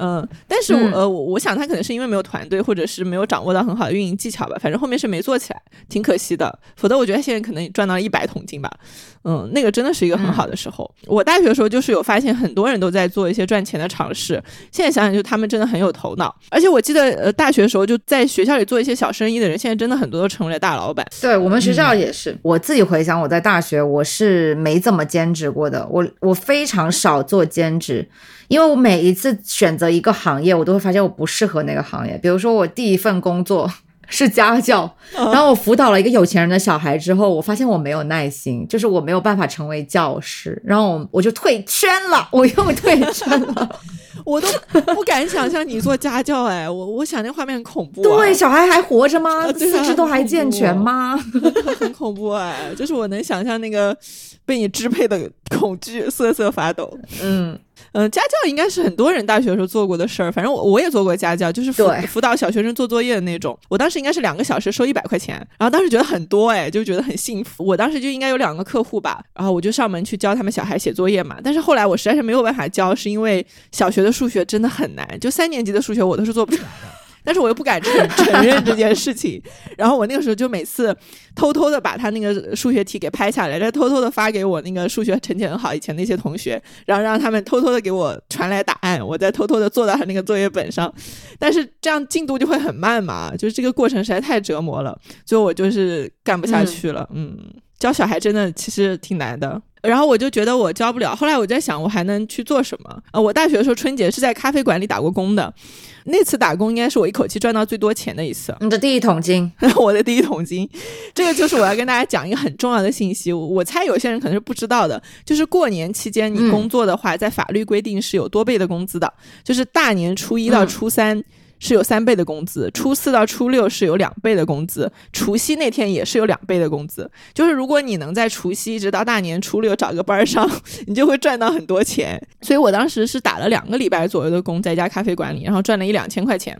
嗯，但是我呃，我我想他可能是因为没有团队，或者是没有掌握到很好的运营技巧吧。反正后面是没做起来，挺可惜的。否则我觉得现在可能赚到了一百桶金吧。嗯，那个真的是一个很好的时候。我大学的时候就是有发现很多人都在做一些赚钱的尝试。现在想想，就他们真的很有头脑。而且我记得呃，大学的时候就在学校里做一些小生意的人，现在真的很多都成为了大老板。对我们学校也是。我自己回想，我在大学我是没怎么兼职过的。我我非常少做兼职。因为我每一次选择一个行业，我都会发现我不适合那个行业。比如说，我第一份工作 [LAUGHS] 是家教，然后我辅导了一个有钱人的小孩之后，我发现我没有耐心，就是我没有办法成为教师，然后我我就退圈了，我又退圈了。[LAUGHS] 我都不敢想象你做家教，哎，我我想那画面很恐怖。对，小孩还活着吗？四肢都还健全吗？[LAUGHS] 很恐怖哎，就是我能想象那个被你支配的恐惧，瑟瑟发抖。嗯。嗯，家教应该是很多人大学的时候做过的事儿。反正我我也做过家教，就是辅辅导小学生做作业的那种。我当时应该是两个小时收一百块钱，然后当时觉得很多哎，就觉得很幸福。我当时就应该有两个客户吧，然后我就上门去教他们小孩写作业嘛。但是后来我实在是没有办法教，是因为小学的数学真的很难，就三年级的数学我都是做不出来的。但是我又不敢承 [LAUGHS] 承认这件事情，然后我那个时候就每次偷偷的把他那个数学题给拍下来，再偷偷的发给我那个数学成绩很好以前那些同学，然后让他们偷偷的给我传来答案，我再偷偷的做到他那个作业本上。但是这样进度就会很慢嘛，就是这个过程实在太折磨了，所以我就是干不下去了。嗯，教小孩真的其实挺难的。然后我就觉得我教不了，后来我在想我还能去做什么？呃，我大学的时候春节是在咖啡馆里打过工的，那次打工应该是我一口气赚到最多钱的一次。你的第一桶金，[LAUGHS] 我的第一桶金，这个就是我要跟大家讲一个很重要的信息。我猜有些人可能是不知道的，就是过年期间你工作的话，在法律规定是有多倍的工资的，就是大年初一到初三。是有三倍的工资，初四到初六是有两倍的工资，除夕那天也是有两倍的工资。就是如果你能在除夕一直到大年初六找个班上，[LAUGHS] 你就会赚到很多钱。所以我当时是打了两个礼拜左右的工，在一家咖啡馆里，然后赚了一两千块钱。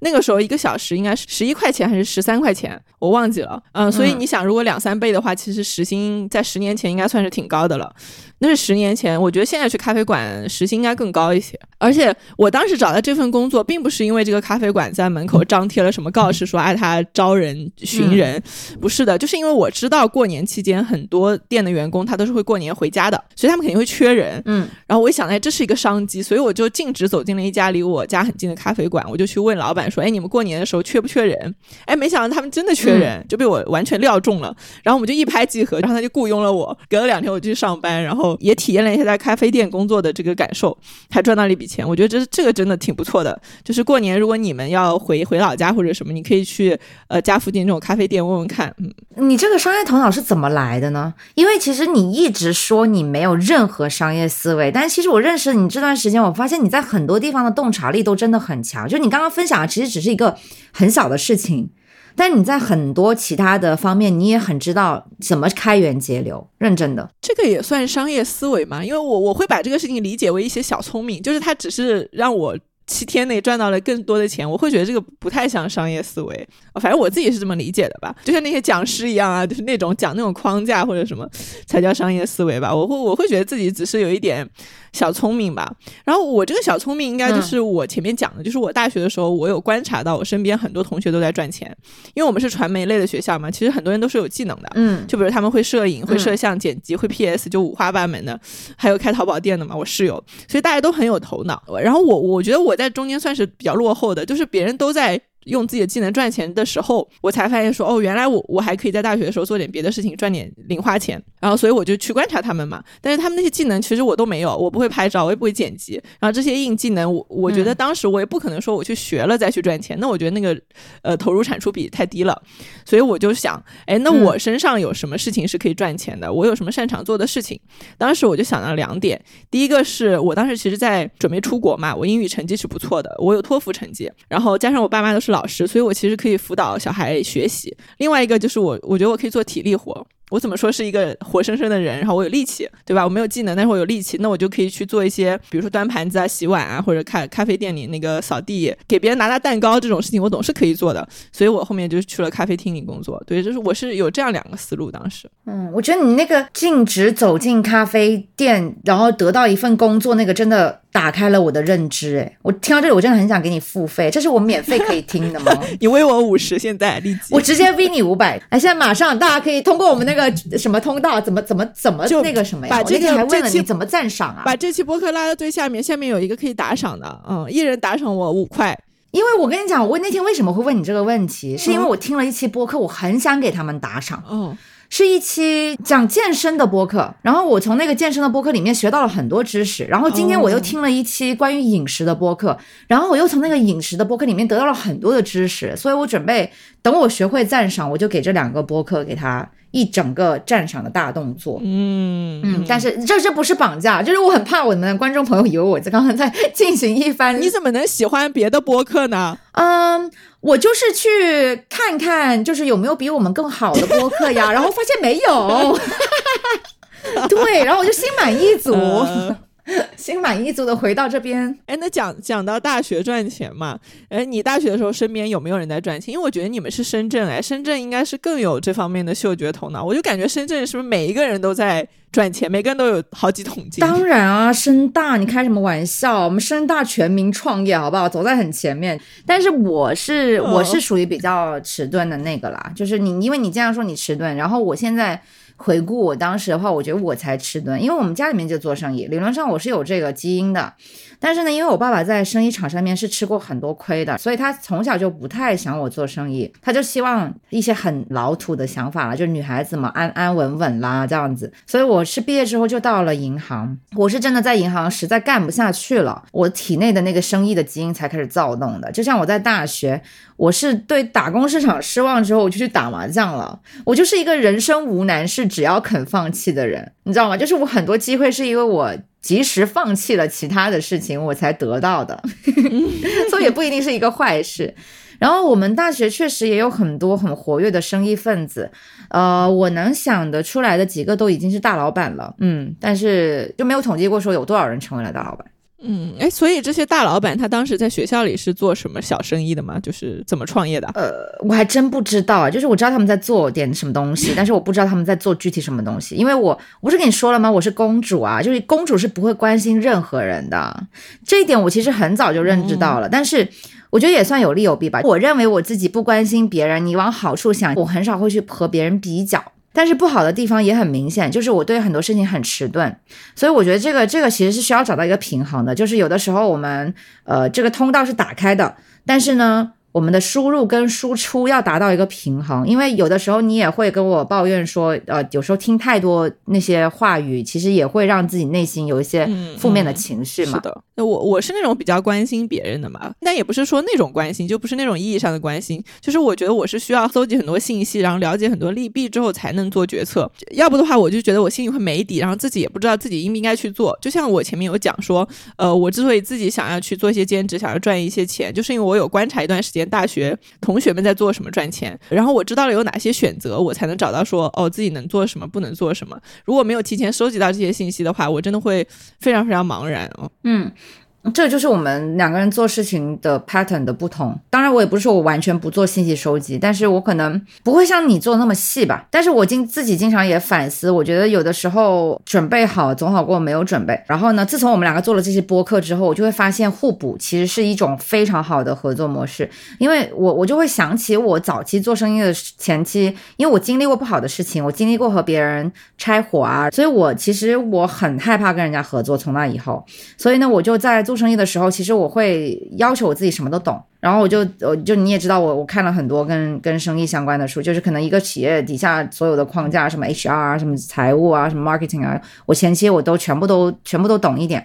那个时候一个小时应该是十一块钱还是十三块钱，我忘记了。嗯，所以你想，如果两三倍的话，其实时薪在十年前应该算是挺高的了。那是十年前，我觉得现在去咖啡馆时薪应该更高一些。而且我当时找到这份工作，并不是因为这个咖啡馆在门口张贴了什么告示说哎他招人寻人，不是的，就是因为我知道过年期间很多店的员工他都是会过年回家的，所以他们肯定会缺人。嗯，然后我一想哎这是一个商机，所以我就径直走进了一家离我家很近的咖啡馆，我就去问老板说哎你们过年的时候缺不缺人？哎没想到他们真的缺人，就被我完全料中了。然后我们就一拍即合，然后他就雇佣了我，隔了两天我就去上班，然也体验了一下在咖啡店工作的这个感受，还赚到了一笔钱。我觉得这这个真的挺不错的。就是过年如果你们要回回老家或者什么，你可以去呃家附近这种咖啡店问问看。嗯，你这个商业头脑是怎么来的呢？因为其实你一直说你没有任何商业思维，但其实我认识你这段时间，我发现你在很多地方的洞察力都真的很强。就你刚刚分享的，其实只是一个很小的事情。但你在很多其他的方面，你也很知道怎么开源节流，认真的，这个也算商业思维嘛？因为我我会把这个事情理解为一些小聪明，就是它只是让我七天内赚到了更多的钱，我会觉得这个不太像商业思维，反正我自己是这么理解的吧。就像那些讲师一样啊，就是那种讲那种框架或者什么才叫商业思维吧？我会我会觉得自己只是有一点。小聪明吧，然后我这个小聪明应该就是我前面讲的，就是我大学的时候，我有观察到我身边很多同学都在赚钱，因为我们是传媒类的学校嘛，其实很多人都是有技能的，嗯，就比如他们会摄影、会摄像、剪辑、会 PS，就五花八门的，还有开淘宝店的嘛，我室友，所以大家都很有头脑。然后我我觉得我在中间算是比较落后的，就是别人都在。用自己的技能赚钱的时候，我才发现说，哦，原来我我还可以在大学的时候做点别的事情，赚点零花钱。然后，所以我就去观察他们嘛。但是他们那些技能其实我都没有，我不会拍照，我也不会剪辑。然后这些硬技能，我我觉得当时我也不可能说我去学了再去赚钱。那我觉得那个呃投入产出比太低了。所以我就想，哎，那我身上有什么事情是可以赚钱的？我有什么擅长做的事情？当时我就想到两点。第一个是我当时其实在准备出国嘛，我英语成绩是不错的，我有托福成绩，然后加上我爸妈都是老。师，所以我其实可以辅导小孩学习。另外一个就是我，我觉得我可以做体力活。我怎么说是一个活生生的人，然后我有力气，对吧？我没有技能，但是我有力气，那我就可以去做一些，比如说端盘子啊、洗碗啊，或者咖咖啡店里那个扫地、给别人拿拿蛋糕这种事情，我总是可以做的。所以我后面就去了咖啡厅里工作。对，就是我是有这样两个思路。当时，嗯，我觉得你那个径直走进咖啡店，然后得到一份工作，那个真的打开了我的认知。哎，我听到这里，我真的很想给你付费，这是我免费可以听的吗？[LAUGHS] 你微我五十，现在立即，我直接 V 你五百。哎，现在马上，大家可以通过我们那个。[LAUGHS] 什么通道？怎么怎么怎么那个什么呀？把这个还问了你怎么赞赏啊？把这期播客拉到最下面，下面有一个可以打赏的，嗯，一人打赏我五块。因为我跟你讲，我那天为什么会问你这个问题，是因为我听了一期播客，我很想给他们打赏。哦。是一期讲健身的播客，然后我从那个健身的播客里面学到了很多知识，然后今天我又听了一期关于饮食的播客，然后我又从那个饮食的播客里面得到了很多的知识，所以我准备等我学会赞赏，我就给这两个播客给他一整个战场的大动作。嗯嗯，但是这这不是绑架，就是我很怕我们的观众朋友以为我在刚刚在进行一番。你怎么能喜欢别的播客呢？嗯。我就是去看看，就是有没有比我们更好的播客呀，[LAUGHS] 然后发现没有，[LAUGHS] 对，然后我就心满意足。[LAUGHS] 心满意足的回到这边。哎，那讲讲到大学赚钱嘛？哎，你大学的时候身边有没有人在赚钱？因为我觉得你们是深圳，哎，深圳应该是更有这方面的嗅觉头脑。我就感觉深圳是不是每一个人都在赚钱，每个人都有好几桶金？当然啊，深大，你开什么玩笑？我们深大全民创业，好不好？走在很前面。但是我是我是属于比较迟钝的那个啦，就是你，因为你这样说你迟钝，然后我现在。回顾我当时的话，我觉得我才迟钝，因为我们家里面就做生意，理论上我是有这个基因的。但是呢，因为我爸爸在生意场上面是吃过很多亏的，所以他从小就不太想我做生意，他就希望一些很老土的想法了，就是女孩子嘛，安安稳稳啦这样子。所以我是毕业之后就到了银行，我是真的在银行实在干不下去了，我体内的那个生意的基因才开始躁动的。就像我在大学，我是对打工市场失望之后，我就去打麻将了。我就是一个人生无难事，只要肯放弃的人，你知道吗？就是我很多机会是因为我。及时放弃了其他的事情，我才得到的，[LAUGHS] 所以也不一定是一个坏事。然后我们大学确实也有很多很活跃的生意分子，呃，我能想得出来的几个都已经是大老板了，嗯，但是就没有统计过说有多少人成为了大老板。嗯，哎，所以这些大老板他当时在学校里是做什么小生意的吗？就是怎么创业的？呃，我还真不知道啊。就是我知道他们在做点什么东西，但是我不知道他们在做具体什么东西。因为我不是跟你说了吗？我是公主啊，就是公主是不会关心任何人的。这一点我其实很早就认知到了，但是我觉得也算有利有弊吧。我认为我自己不关心别人，你往好处想，我很少会去和别人比较。但是不好的地方也很明显，就是我对很多事情很迟钝，所以我觉得这个这个其实是需要找到一个平衡的，就是有的时候我们呃这个通道是打开的，但是呢。我们的输入跟输出要达到一个平衡，因为有的时候你也会跟我抱怨说，呃，有时候听太多那些话语，其实也会让自己内心有一些负面的情绪嘛。是的，那我我是那种比较关心别人的嘛，但也不是说那种关心，就不是那种意义上的关心，就是我觉得我是需要搜集很多信息，然后了解很多利弊之后才能做决策，要不的话我就觉得我心里会没底，然后自己也不知道自己应不应该去做。就像我前面有讲说，呃，我之所以自己想要去做一些兼职，想要赚一些钱，就是因为我有观察一段时间。大学同学们在做什么赚钱，然后我知道了有哪些选择，我才能找到说哦自己能做什么，不能做什么。如果没有提前收集到这些信息的话，我真的会非常非常茫然哦。嗯。这就是我们两个人做事情的 pattern 的不同。当然，我也不是说我完全不做信息收集，但是我可能不会像你做那么细吧。但是我经自己经常也反思，我觉得有的时候准备好总好过没有准备。然后呢，自从我们两个做了这些播客之后，我就会发现互补其实是一种非常好的合作模式。因为我我就会想起我早期做生意的前期，因为我经历过不好的事情，我经历过和别人拆伙啊，所以我其实我很害怕跟人家合作。从那以后，所以呢，我就在做。生意的时候，其实我会要求我自己什么都懂，然后我就我就你也知道，我我看了很多跟跟生意相关的书，就是可能一个企业底下所有的框架，什么 HR 啊，什么财务啊，什么 marketing 啊，我前期我都全部都全部都懂一点，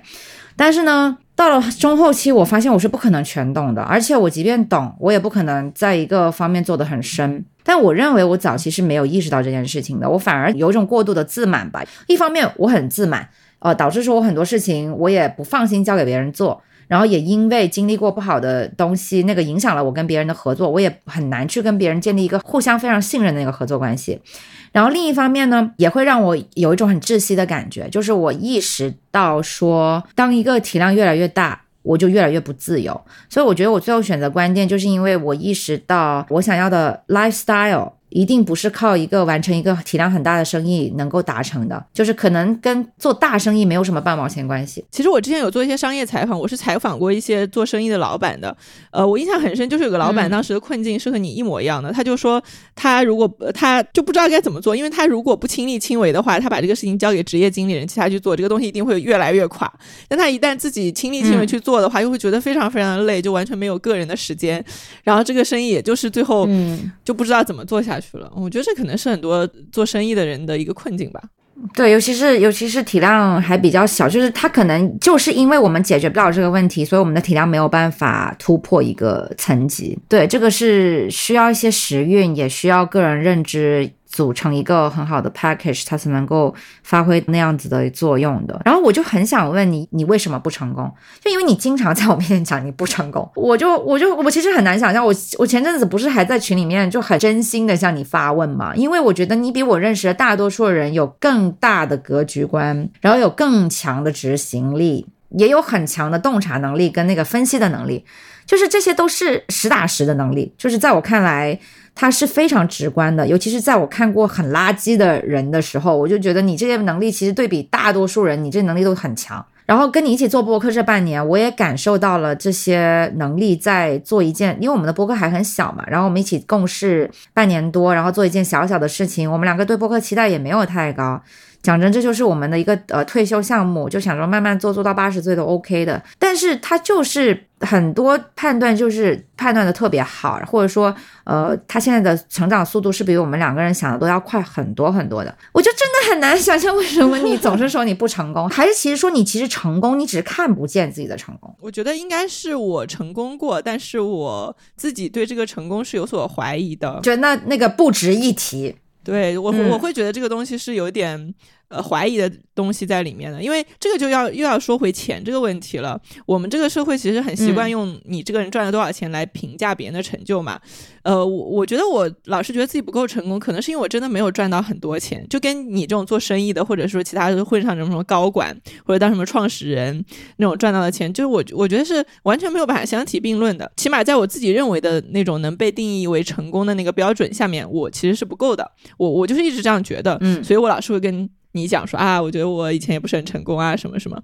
但是呢，到了中后期，我发现我是不可能全懂的，而且我即便懂，我也不可能在一个方面做得很深。但我认为我早期是没有意识到这件事情的，我反而有一种过度的自满吧。一方面我很自满。呃，导致说我很多事情我也不放心交给别人做，然后也因为经历过不好的东西，那个影响了我跟别人的合作，我也很难去跟别人建立一个互相非常信任的那个合作关系。然后另一方面呢，也会让我有一种很窒息的感觉，就是我意识到说，当一个体量越来越大，我就越来越不自由。所以我觉得我最后选择关店，就是因为我意识到我想要的 lifestyle。一定不是靠一个完成一个体量很大的生意能够达成的，就是可能跟做大生意没有什么半毛钱关系。其实我之前有做一些商业采访，我是采访过一些做生意的老板的。呃，我印象很深，就是有个老板当时的困境是和你一模一样的。他就说，他如果他就不知道该怎么做，因为他如果不亲力亲为的话，他把这个事情交给职业经理人其他去做，这个东西一定会越来越垮。但他一旦自己亲力亲为去做的话，又会觉得非常非常的累，就完全没有个人的时间。然后这个生意也就是最后就不知道怎么做下去。我觉得这可能是很多做生意的人的一个困境吧。对，尤其是尤其是体量还比较小，就是他可能就是因为我们解决不了这个问题，所以我们的体量没有办法突破一个层级。对，这个是需要一些时运，也需要个人认知。组成一个很好的 package，它才能够发挥那样子的作用的。然后我就很想问你，你为什么不成功？就因为你经常在我面前讲你不成功，[LAUGHS] 我就我就我其实很难想象。我我前阵子不是还在群里面就很真心的向你发问嘛？因为我觉得你比我认识的大多数人有更大的格局观，然后有更强的执行力，也有很强的洞察能力跟那个分析的能力，就是这些都是实打实的能力。就是在我看来。它是非常直观的，尤其是在我看过很垃圾的人的时候，我就觉得你这些能力其实对比大多数人，你这能力都很强。然后跟你一起做播客这半年，我也感受到了这些能力在做一件，因为我们的播客还很小嘛，然后我们一起共事半年多，然后做一件小小的事情，我们两个对播客期待也没有太高。讲真，这就是我们的一个呃退休项目，就想着慢慢做，做到八十岁都 OK 的。但是他就是很多判断就是判断的特别好，或者说呃他现在的成长速度是比我们两个人想的都要快很多很多的。我就真的很难想象为什么你总是说你不成功，[LAUGHS] 还是其实说你其实成功，你只是看不见自己的成功。我觉得应该是我成功过，但是我自己对这个成功是有所怀疑的，就那那个不值一提。对我我会觉得这个东西是有点。呃，怀疑的东西在里面的，因为这个就要又要说回钱这个问题了。我们这个社会其实很习惯用你这个人赚了多少钱来评价别人的成就嘛。呃，我我觉得我老是觉得自己不够成功，可能是因为我真的没有赚到很多钱。就跟你这种做生意的，或者说其他的会上什么什么高管，或者当什么创始人那种赚到的钱，就是我我觉得是完全没有办法相提并论的。起码在我自己认为的那种能被定义为成功的那个标准下面，我其实是不够的。我我就是一直这样觉得，嗯，所以我老是会跟。你讲说啊，我觉得我以前也不是很成功啊，什么什么，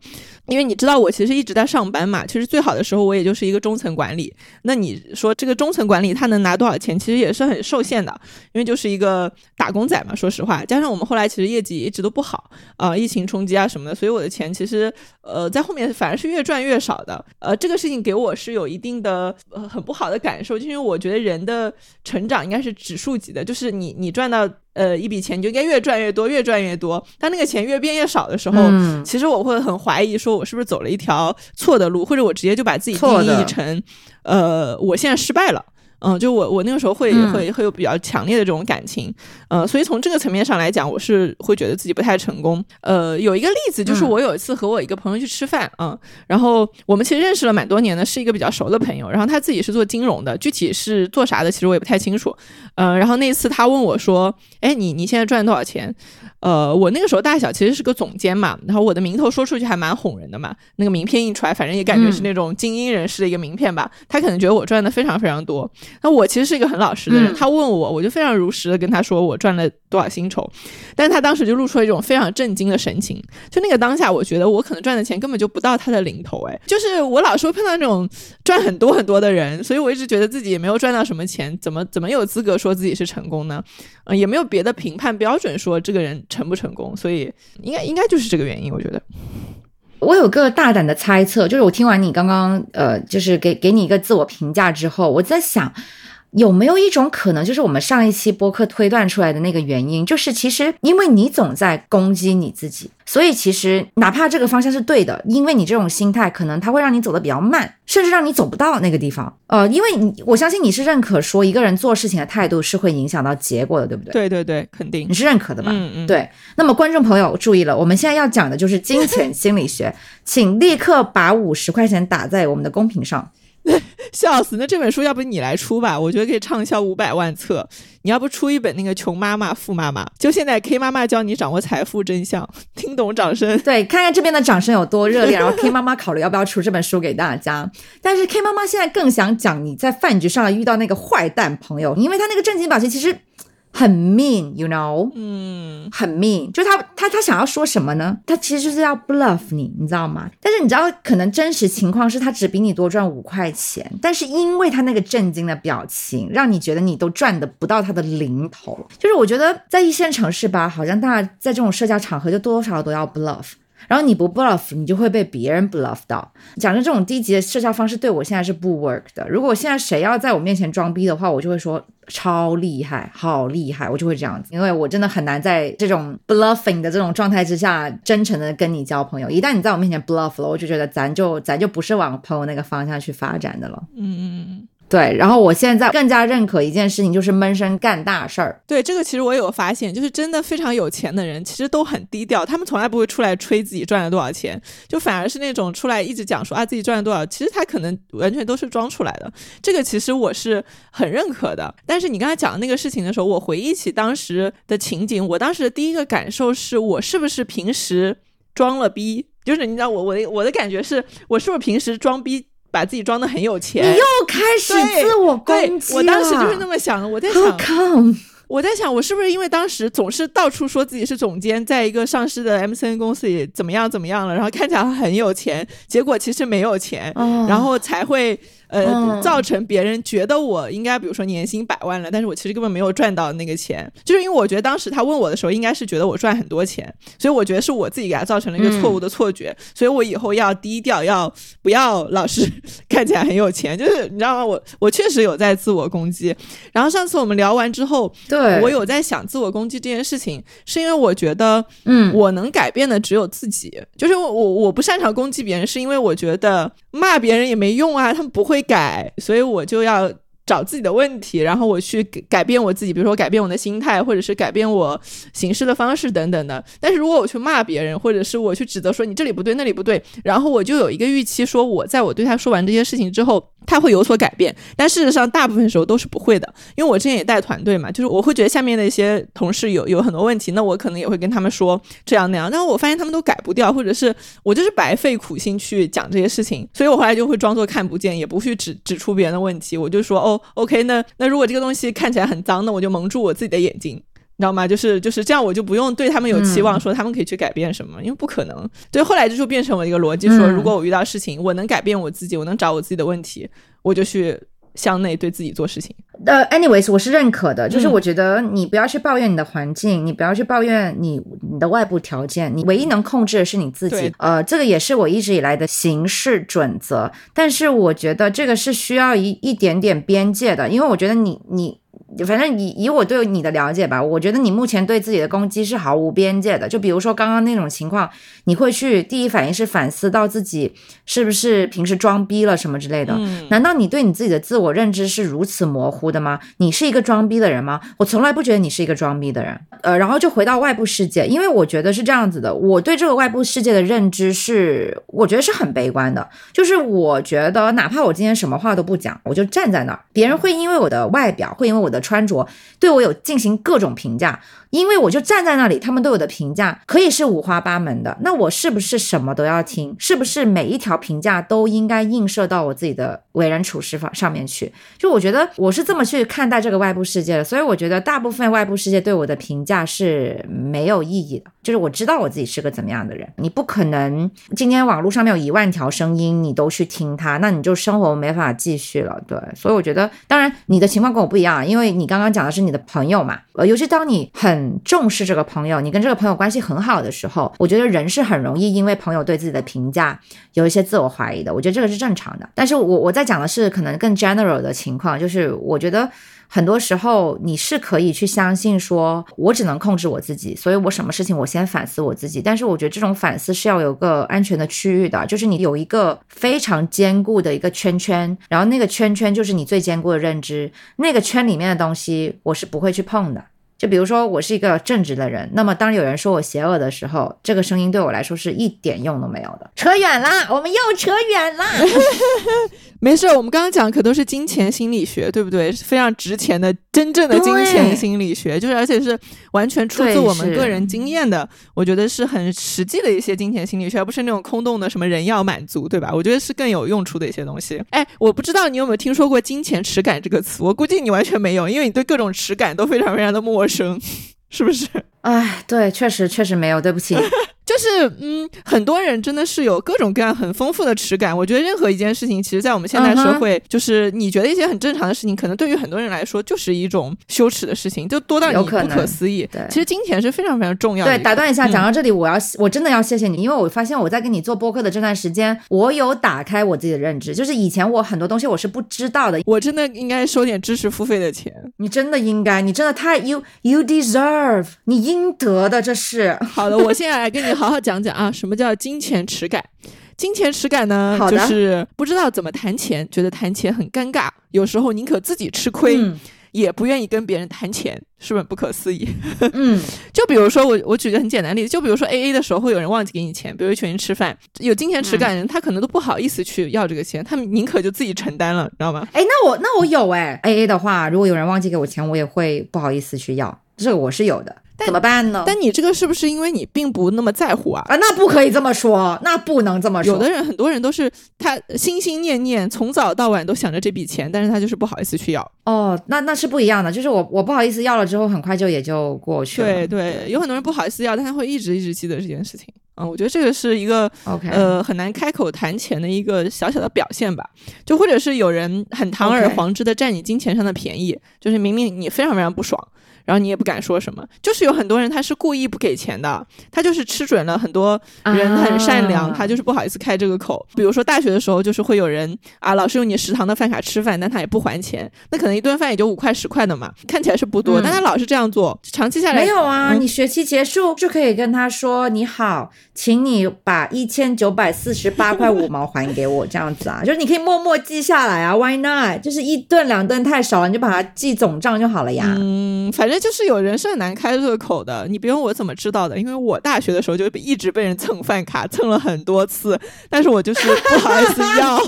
因为你知道我其实一直在上班嘛，其实最好的时候我也就是一个中层管理。那你说这个中层管理他能拿多少钱，其实也是很受限的，因为就是一个打工仔嘛。说实话，加上我们后来其实业绩一直都不好啊，疫情冲击啊什么的，所以我的钱其实呃在后面反而是越赚越少的。呃，这个事情给我是有一定的呃很不好的感受，就因为我觉得人的成长应该是指数级的，就是你你赚到。呃，一笔钱就应该越赚越多，越赚越多。当那个钱越变越少的时候，其实我会很怀疑，说我是不是走了一条错的路，或者我直接就把自己定义成，呃，我现在失败了。嗯，就我我那个时候会会会有比较强烈的这种感情，呃，所以从这个层面上来讲，我是会觉得自己不太成功。呃，有一个例子就是我有一次和我一个朋友去吃饭啊，然后我们其实认识了蛮多年的，是一个比较熟的朋友。然后他自己是做金融的，具体是做啥的，其实我也不太清楚。嗯，然后那次他问我说：“哎，你你现在赚多少钱？”呃，我那个时候大小其实是个总监嘛，然后我的名头说出去还蛮哄人的嘛，那个名片印出来，反正也感觉是那种精英人士的一个名片吧。他可能觉得我赚的非常非常多。那我其实是一个很老实的人，他问我，我就非常如实的跟他说我赚了多少薪酬。但是他当时就露出了一种非常震惊的神情，就那个当下，我觉得我可能赚的钱根本就不到他的零头。哎，就是我老是会碰到那种赚很多很多的人，所以我一直觉得自己也没有赚到什么钱，怎么怎么有资格说自己是成功呢？嗯，也没有别的评判标准说这个人。成不成功，所以应该应该就是这个原因，我觉得。我有个大胆的猜测，就是我听完你刚刚呃，就是给给你一个自我评价之后，我在想。有没有一种可能，就是我们上一期播客推断出来的那个原因，就是其实因为你总在攻击你自己，所以其实哪怕这个方向是对的，因为你这种心态，可能它会让你走得比较慢，甚至让你走不到那个地方。呃，因为你我相信你是认可说一个人做事情的态度是会影响到结果的，对不对？对对对，肯定你是认可的吧？嗯嗯。对，那么观众朋友注意了，我们现在要讲的就是金钱心理学，请立刻把五十块钱打在我们的公屏上。[LAUGHS] 笑死！那这本书要不你来出吧？我觉得可以畅销五百万册。你要不出一本那个穷妈妈、富妈妈？就现在 K 妈妈教你掌握财富真相，听懂掌声？对，看看这边的掌声有多热烈。[LAUGHS] 然后 K 妈妈考虑要不要出这本书给大家。但是 K 妈妈现在更想讲你在饭局上遇到那个坏蛋朋友，因为他那个正经表情其实。很 mean，you know，嗯，很 mean，就他他他想要说什么呢？他其实就是要 bluff 你，你知道吗？但是你知道，可能真实情况是他只比你多赚五块钱，但是因为他那个震惊的表情，让你觉得你都赚的不到他的零头。就是我觉得在一线城市吧，好像大家在这种社交场合就多多少少都要 bluff。然后你不 bluff，你就会被别人 bluff 到。讲真，这种低级的社交方式对我现在是不 work 的。如果现在谁要在我面前装逼的话，我就会说超厉害，好厉害，我就会这样子。因为我真的很难在这种 bluffing 的这种状态之下，真诚的跟你交朋友。一旦你在我面前 bluff 了，我就觉得咱就咱就不是往朋友那个方向去发展的了。嗯嗯嗯。对，然后我现在更加认可一件事情，就是闷声干大事儿。对，这个其实我有发现，就是真的非常有钱的人，其实都很低调，他们从来不会出来吹自己赚了多少钱，就反而是那种出来一直讲说啊自己赚了多少，其实他可能完全都是装出来的。这个其实我是很认可的。但是你刚才讲的那个事情的时候，我回忆起当时的情景，我当时的第一个感受是我是不是平时装了逼？就是你知道我我的我的感觉是我是不是平时装逼？把自己装的很有钱，你又开始自我攻击我当时就是那么想的。我在想，我在想，我是不是因为当时总是到处说自己是总监，在一个上市的 MCN 公司里怎么样怎么样了，然后看起来很有钱，结果其实没有钱，然后才会。呃，造成别人觉得我应该，比如说年薪百万了，但是我其实根本没有赚到那个钱，就是因为我觉得当时他问我的时候，应该是觉得我赚很多钱，所以我觉得是我自己给他造成了一个错误的错觉，所以我以后要低调，要不要老是 [LAUGHS] 看起来很有钱，就是你知道吗？我我确实有在自我攻击。然后上次我们聊完之后，对我有在想自我攻击这件事情，是因为我觉得，嗯，我能改变的只有自己，就是我我不擅长攻击别人，是因为我觉得骂别人也没用啊，他们不会。改，所以我就要。找自己的问题，然后我去改变我自己，比如说改变我的心态，或者是改变我行事的方式等等的。但是如果我去骂别人，或者是我去指责说你这里不对那里不对，然后我就有一个预期，说我在我对他说完这些事情之后，他会有所改变。但事实上，大部分时候都是不会的，因为我之前也带团队嘛，就是我会觉得下面的一些同事有有很多问题，那我可能也会跟他们说这样那样，但是我发现他们都改不掉，或者是我就是白费苦心去讲这些事情，所以我后来就会装作看不见，也不去指指出别人的问题，我就说哦。OK，那那如果这个东西看起来很脏，那我就蒙住我自己的眼睛，你知道吗？就是就是这样，我就不用对他们有期望，说他们可以去改变什么，因为不可能。对，后来这就变成了一个逻辑，说如果我遇到事情，我能改变我自己，我能找我自己的问题，我就去向内对自己做事情。呃，anyways，我是认可的，就是我觉得你不要去抱怨你的环境，你不要去抱怨你你的外部条件，你唯一能控制的是你自己。呃，这个也是我一直以来的行事准则。但是我觉得这个是需要一一点点边界的，因为我觉得你你。反正以以我对你的了解吧，我觉得你目前对自己的攻击是毫无边界的。就比如说刚刚那种情况，你会去第一反应是反思到自己是不是平时装逼了什么之类的。难道你对你自己的自我认知是如此模糊的吗？你是一个装逼的人吗？我从来不觉得你是一个装逼的人。呃，然后就回到外部世界，因为我觉得是这样子的，我对这个外部世界的认知是，我觉得是很悲观的。就是我觉得哪怕我今天什么话都不讲，我就站在那儿，别人会因为我的外表，会因为我的。穿着对我有进行各种评价。因为我就站在那里，他们对我的评价可以是五花八门的，那我是不是什么都要听？是不是每一条评价都应该映射到我自己的为人处事方上面去？就我觉得我是这么去看待这个外部世界的，所以我觉得大部分外部世界对我的评价是没有意义的。就是我知道我自己是个怎么样的人，你不可能今天网络上面有一万条声音，你都去听它，那你就生活没法继续了。对，所以我觉得，当然你的情况跟我不一样，因为你刚刚讲的是你的朋友嘛，呃，尤其当你很。很重视这个朋友，你跟这个朋友关系很好的时候，我觉得人是很容易因为朋友对自己的评价有一些自我怀疑的。我觉得这个是正常的。但是我我在讲的是可能更 general 的情况，就是我觉得很多时候你是可以去相信说，我只能控制我自己，所以我什么事情我先反思我自己。但是我觉得这种反思是要有个安全的区域的，就是你有一个非常坚固的一个圈圈，然后那个圈圈就是你最坚固的认知，那个圈里面的东西我是不会去碰的。就比如说，我是一个正直的人，那么当有人说我邪恶的时候，这个声音对我来说是一点用都没有的。扯远了，我们又扯远了。[LAUGHS] 没事，我们刚刚讲可都是金钱心理学，对不对？非常值钱的，真正的金钱心理学，就是而且是完全出自我们个人经验的。我觉得是很实际的一些金钱心理学，而不是那种空洞的什么人要满足，对吧？我觉得是更有用处的一些东西。哎，我不知道你有没有听说过“金钱耻感”这个词，我估计你完全没有，因为你对各种耻感都非常非常的陌生，[LAUGHS] 是不是？哎，对，确实确实没有，对不起。就是嗯，很多人真的是有各种各样很丰富的耻感。我觉得任何一件事情，其实，在我们现代社会，就是你觉得一些很正常的事情，可能对于很多人来说，就是一种羞耻的事情，就多到你不可思议。对，其实金钱是非常非常重要的。对，打断一下，讲到这里，我要我真的要谢谢你，因为我发现我在跟你做播客的这段时间，我有打开我自己的认知，就是以前我很多东西我是不知道的。我真的应该收点知识付费的钱。你真的应该，你真的太 you you deserve，你应得的，这是好的。我现在来跟你好好讲讲啊。什么叫金钱耻感？金钱耻感呢，就是不知道怎么谈钱，觉得谈钱很尴尬，有时候宁可自己吃亏，也不愿意跟别人谈钱，是不是不可思议？嗯，[LAUGHS] 就比如说我，我举个很简单的例子，就比如说 A A 的时候会有人忘记给你钱，比如一群人吃饭，有金钱耻感的人，他可能都不好意思去要这个钱，他们宁可就自己承担了，知道吗？哎，那我那我有哎，A A 的话，如果有人忘记给我钱，我也会不好意思去要，这个我是有的。怎么办呢？但你这个是不是因为你并不那么在乎啊？啊，那不可以这么说，那不能这么说。有的人，很多人都是他心心念念，从早到晚都想着这笔钱，但是他就是不好意思去要。哦，那那是不一样的，就是我我不好意思要了之后，很快就也就过去了。对对，有很多人不好意思要，但他会一直一直记得这件事情。嗯，我觉得这个是一个呃很难开口谈钱的一个小小的表现吧。就或者是有人很堂而皇之的占你金钱上的便宜，就是明明你非常非常不爽。然后你也不敢说什么，就是有很多人他是故意不给钱的，他就是吃准了很多人很善良，他就是不好意思开这个口。比如说大学的时候，就是会有人啊，老师用你食堂的饭卡吃饭，但他也不还钱，那可能一顿饭也就五块十块的嘛，看起来是不多，但他老是这样做，长期下来没有啊。你学期结束就可以跟他说你好，请你把一千九百四十八块五毛还给我，这样子啊，[LAUGHS] 就是你可以默默记下来啊，Why not？就是一顿两顿太少了，你就把它记总账就好了呀。嗯，反正。就是有人是很难开这个口的，你别问我怎么知道的，因为我大学的时候就一直被人蹭饭卡，蹭了很多次，但是我就是不好意思要，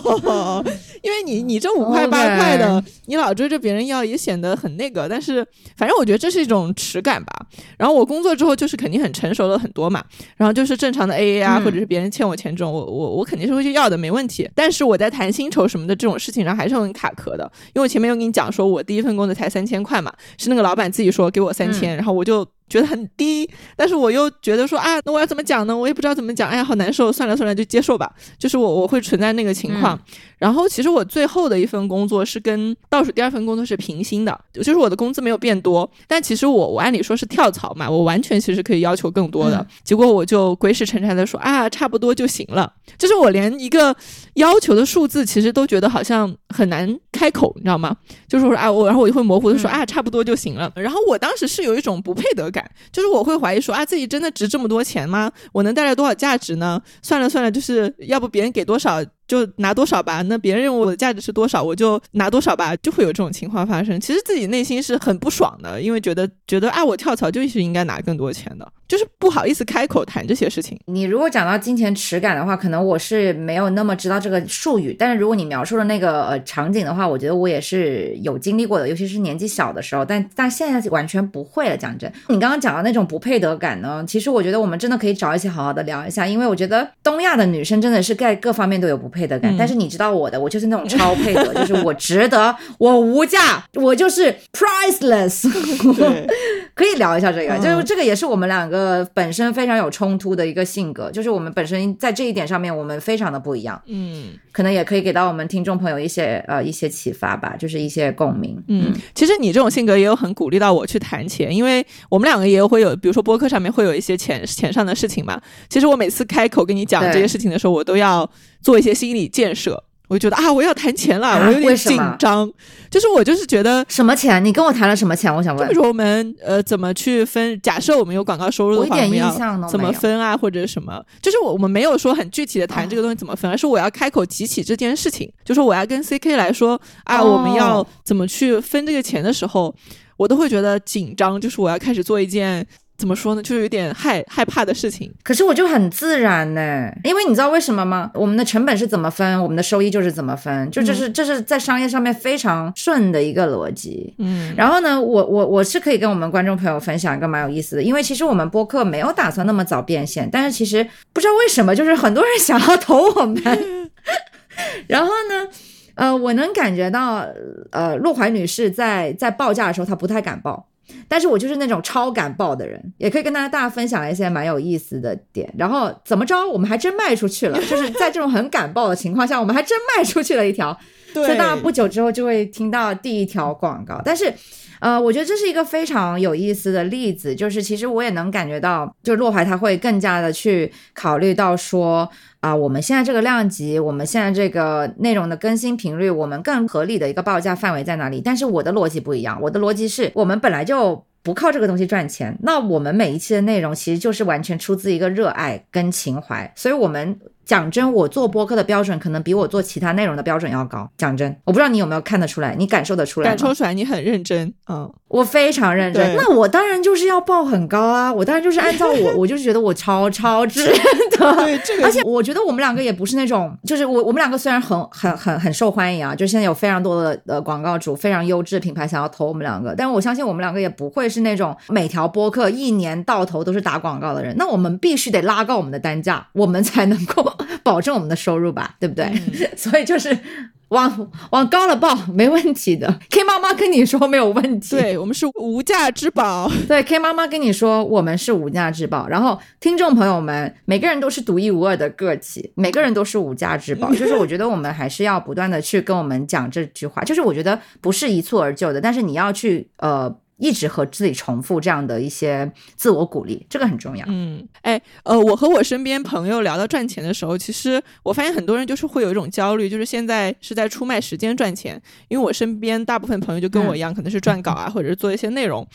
[LAUGHS] 因为你你这五块八块的，你老追着别人要也显得很那个，但是反正我觉得这是一种耻感吧。然后我工作之后就是肯定很成熟了很多嘛，然后就是正常的 A A 啊，或者是别人欠我钱这种，我我我肯定是会去要的，没问题。但是我在谈薪酬什么的这种事情上还是很卡壳的，因为我前面有跟你讲说，我第一份工作才三千块嘛，是那个老板自己说。给我三千，然后我就。觉得很低，但是我又觉得说啊，那我要怎么讲呢？我也不知道怎么讲。哎呀，好难受，算了算了，就接受吧。就是我我会存在那个情况。然后其实我最后的一份工作是跟倒数第二份工作是平薪的，就是我的工资没有变多。但其实我我按理说是跳槽嘛，我完全其实可以要求更多的。结果我就鬼使神差的说啊，差不多就行了。就是我连一个要求的数字其实都觉得好像很难开口，你知道吗？就是说啊，我然后我就会模糊的说啊，差不多就行了。然后我当时是有一种不配得感。就是我会怀疑说啊，自己真的值这么多钱吗？我能带来多少价值呢？算了算了，就是要不别人给多少。就拿多少吧，那别人认为我的价值是多少，我就拿多少吧，就会有这种情况发生。其实自己内心是很不爽的，因为觉得觉得啊，我跳槽就是应该拿更多钱的，就是不好意思开口谈这些事情。你如果讲到金钱耻感的话，可能我是没有那么知道这个术语，但是如果你描述的那个呃场景的话，我觉得我也是有经历过的，尤其是年纪小的时候，但但现在完全不会了。讲真，你刚刚讲的那种不配得感呢，其实我觉得我们真的可以找一些好好的聊一下，因为我觉得东亚的女生真的是在各方面都有不配得感，但是你知道。我的，我就是那种超配得，[LAUGHS] 就是我值得，我无价，我就是 priceless。[LAUGHS] 可以聊一下这个，就是这个也是我们两个本身非常有冲突的一个性格，就是我们本身在这一点上面我们非常的不一样。嗯，可能也可以给到我们听众朋友一些呃一些启发吧，就是一些共鸣。嗯，其实你这种性格也有很鼓励到我去谈钱，因为我们两个也会有，比如说播客上面会有一些钱钱上的事情嘛。其实我每次开口跟你讲这些事情的时候，我都要做一些心理建设。我就觉得啊，我要谈钱了，我有点紧张。就是我就是觉得什么钱？你跟我谈了什么钱？我想问。比如说我们呃怎么去分？假设我们有广告收入的话，我们要怎么分啊？或者什么？就是我我们没有说很具体的谈这个东西怎么分，而是我要开口提起这件事情。就是我要跟 C K 来说啊，我们要怎么去分这个钱的时候，我都会觉得紧张。就是我要开始做一件。怎么说呢？就是有点害害怕的事情。可是我就很自然呢，因为你知道为什么吗？我们的成本是怎么分，我们的收益就是怎么分，就这是这是在商业上面非常顺的一个逻辑。嗯，然后呢，我我我是可以跟我们观众朋友分享一个蛮有意思的，因为其实我们播客没有打算那么早变现，但是其实不知道为什么，就是很多人想要投我们。[LAUGHS] 然后呢，呃，我能感觉到，呃，陆怀女士在在报价的时候，她不太敢报。但是我就是那种超敢爆的人，也可以跟大家大家分享一些蛮有意思的点。然后怎么着，我们还真卖出去了，[LAUGHS] 就是在这种很敢爆的情况下，我们还真卖出去了一条。所以大家不久之后就会听到第一条广告。但是，呃，我觉得这是一个非常有意思的例子，就是其实我也能感觉到，就洛怀他会更加的去考虑到说。啊，我们现在这个量级，我们现在这个内容的更新频率，我们更合理的一个报价范围在哪里？但是我的逻辑不一样，我的逻辑是我们本来就不靠这个东西赚钱，那我们每一期的内容其实就是完全出自一个热爱跟情怀，所以我们。讲真，我做播客的标准可能比我做其他内容的标准要高。讲真，我不知道你有没有看得出来，你感受得出来？感受出来，你很认真。嗯，我非常认真。那我当然就是要报很高啊！我当然就是按照我，[LAUGHS] 我就觉得我超超值的。对这个，而且我觉得我们两个也不是那种，就是我我们两个虽然很很很很受欢迎啊，就现在有非常多的呃广告主，非常优质的品牌想要投我们两个，但是我相信我们两个也不会是那种每条播客一年到头都是打广告的人。那我们必须得拉高我们的单价，我们才能够 [LAUGHS] 保证我们的收入吧，对不对？[LAUGHS] 所以就是。往往高了报没问题的，K 妈妈跟你说没有问题。对我们是无价之宝。[LAUGHS] 对，K 妈妈跟你说我们是无价之宝。然后听众朋友们，每个人都是独一无二的个体，每个人都是无价之宝。就是我觉得我们还是要不断的去跟我们讲这句话，就是我觉得不是一蹴而就的，但是你要去呃。一直和自己重复这样的一些自我鼓励，这个很重要。嗯，哎，呃，我和我身边朋友聊到赚钱的时候，其实我发现很多人就是会有一种焦虑，就是现在是在出卖时间赚钱。因为我身边大部分朋友就跟我一样，可能是撰稿啊，或者是做一些内容。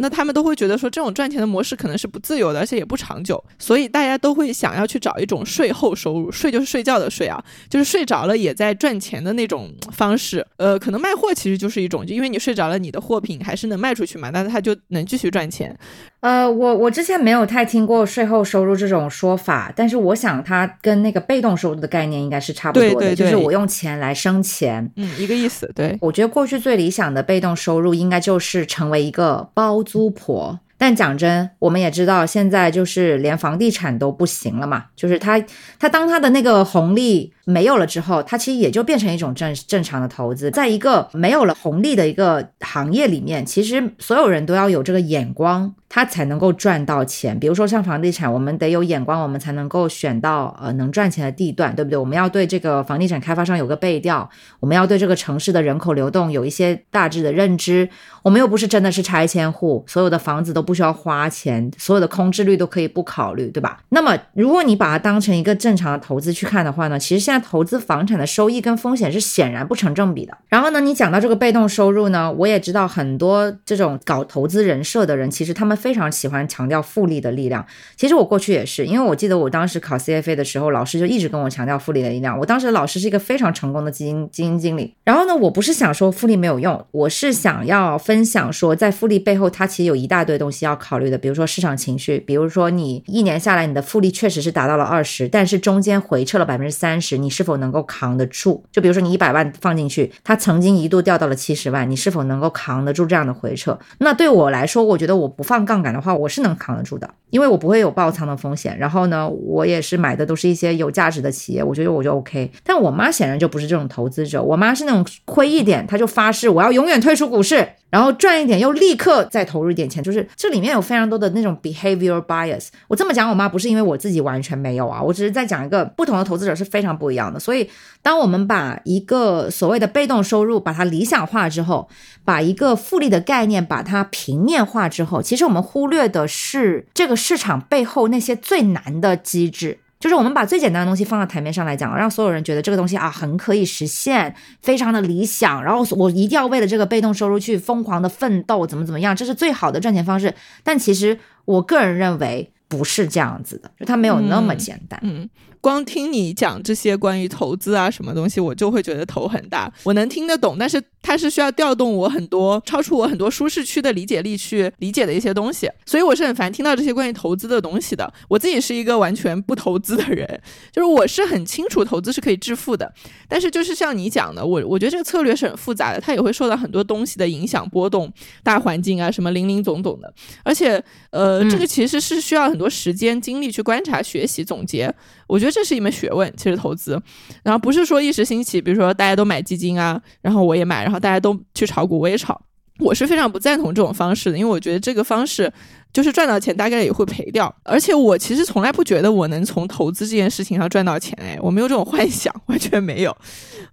那他们都会觉得说，这种赚钱的模式可能是不自由的，而且也不长久，所以大家都会想要去找一种税后收入，睡就是睡觉的睡啊，就是睡着了也在赚钱的那种方式。呃，可能卖货其实就是一种，就因为你睡着了，你的货品还是能卖出去嘛，那他就能继续赚钱。呃，我我之前没有太听过税后收入这种说法，但是我想它跟那个被动收入的概念应该是差不多的，就是我用钱来生钱，嗯，一个意思。对，我觉得过去最理想的被动收入应该就是成为一个包租婆。但讲真，我们也知道现在就是连房地产都不行了嘛，就是他，他当他的那个红利没有了之后，他其实也就变成一种正正常的投资。在一个没有了红利的一个行业里面，其实所有人都要有这个眼光。他才能够赚到钱。比如说像房地产，我们得有眼光，我们才能够选到呃能赚钱的地段，对不对？我们要对这个房地产开发商有个背调，我们要对这个城市的人口流动有一些大致的认知。我们又不是真的是拆迁户，所有的房子都不需要花钱，所有的空置率都可以不考虑，对吧？那么如果你把它当成一个正常的投资去看的话呢，其实现在投资房产的收益跟风险是显然不成正比的。然后呢，你讲到这个被动收入呢，我也知道很多这种搞投资人设的人，其实他们。非常喜欢强调复利的力量。其实我过去也是，因为我记得我当时考 CFA 的时候，老师就一直跟我强调复利的力量。我当时的老师是一个非常成功的基金基金经理。然后呢，我不是想说复利没有用，我是想要分享说，在复利背后，它其实有一大堆东西要考虑的。比如说市场情绪，比如说你一年下来你的复利确实是达到了二十，但是中间回撤了百分之三十，你是否能够扛得住？就比如说你一百万放进去，它曾经一度掉到了七十万，你是否能够扛得住这样的回撤？那对我来说，我觉得我不放。杠杆的话，我是能扛得住的，因为我不会有爆仓的风险。然后呢，我也是买的都是一些有价值的企业，我觉得我就 OK。但我妈显然就不是这种投资者，我妈是那种亏一点，她就发誓我要永远退出股市。然后赚一点，又立刻再投入一点钱，就是这里面有非常多的那种 behavior bias。我这么讲，我妈不是因为我自己完全没有啊，我只是在讲一个不同的投资者是非常不一样的。所以，当我们把一个所谓的被动收入把它理想化之后，把一个复利的概念把它平面化之后，其实我们忽略的是这个市场背后那些最难的机制。就是我们把最简单的东西放到台面上来讲，让所有人觉得这个东西啊很可以实现，非常的理想。然后我一定要为了这个被动收入去疯狂的奋斗，怎么怎么样，这是最好的赚钱方式。但其实我个人认为不是这样子的，就它没有那么简单。嗯。光听你讲这些关于投资啊什么东西，我就会觉得头很大。我能听得懂，但是它是需要调动我很多超出我很多舒适区的理解力去理解的一些东西，所以我是很烦听到这些关于投资的东西的。我自己是一个完全不投资的人，[LAUGHS] 就是我是很清楚投资是可以致富的，但是就是像你讲的，我我觉得这个策略是很复杂的，它也会受到很多东西的影响波动，大环境啊什么零零总总的，而且呃这个其实是需要很多时间精力去观察、学习、总结。我觉得这是一门学问，其实投资，然后不是说一时兴起，比如说大家都买基金啊，然后我也买，然后大家都去炒股，我也炒，我是非常不赞同这种方式的，因为我觉得这个方式。就是赚到钱大概也会赔掉，而且我其实从来不觉得我能从投资这件事情上赚到钱，哎，我没有这种幻想，完全没有，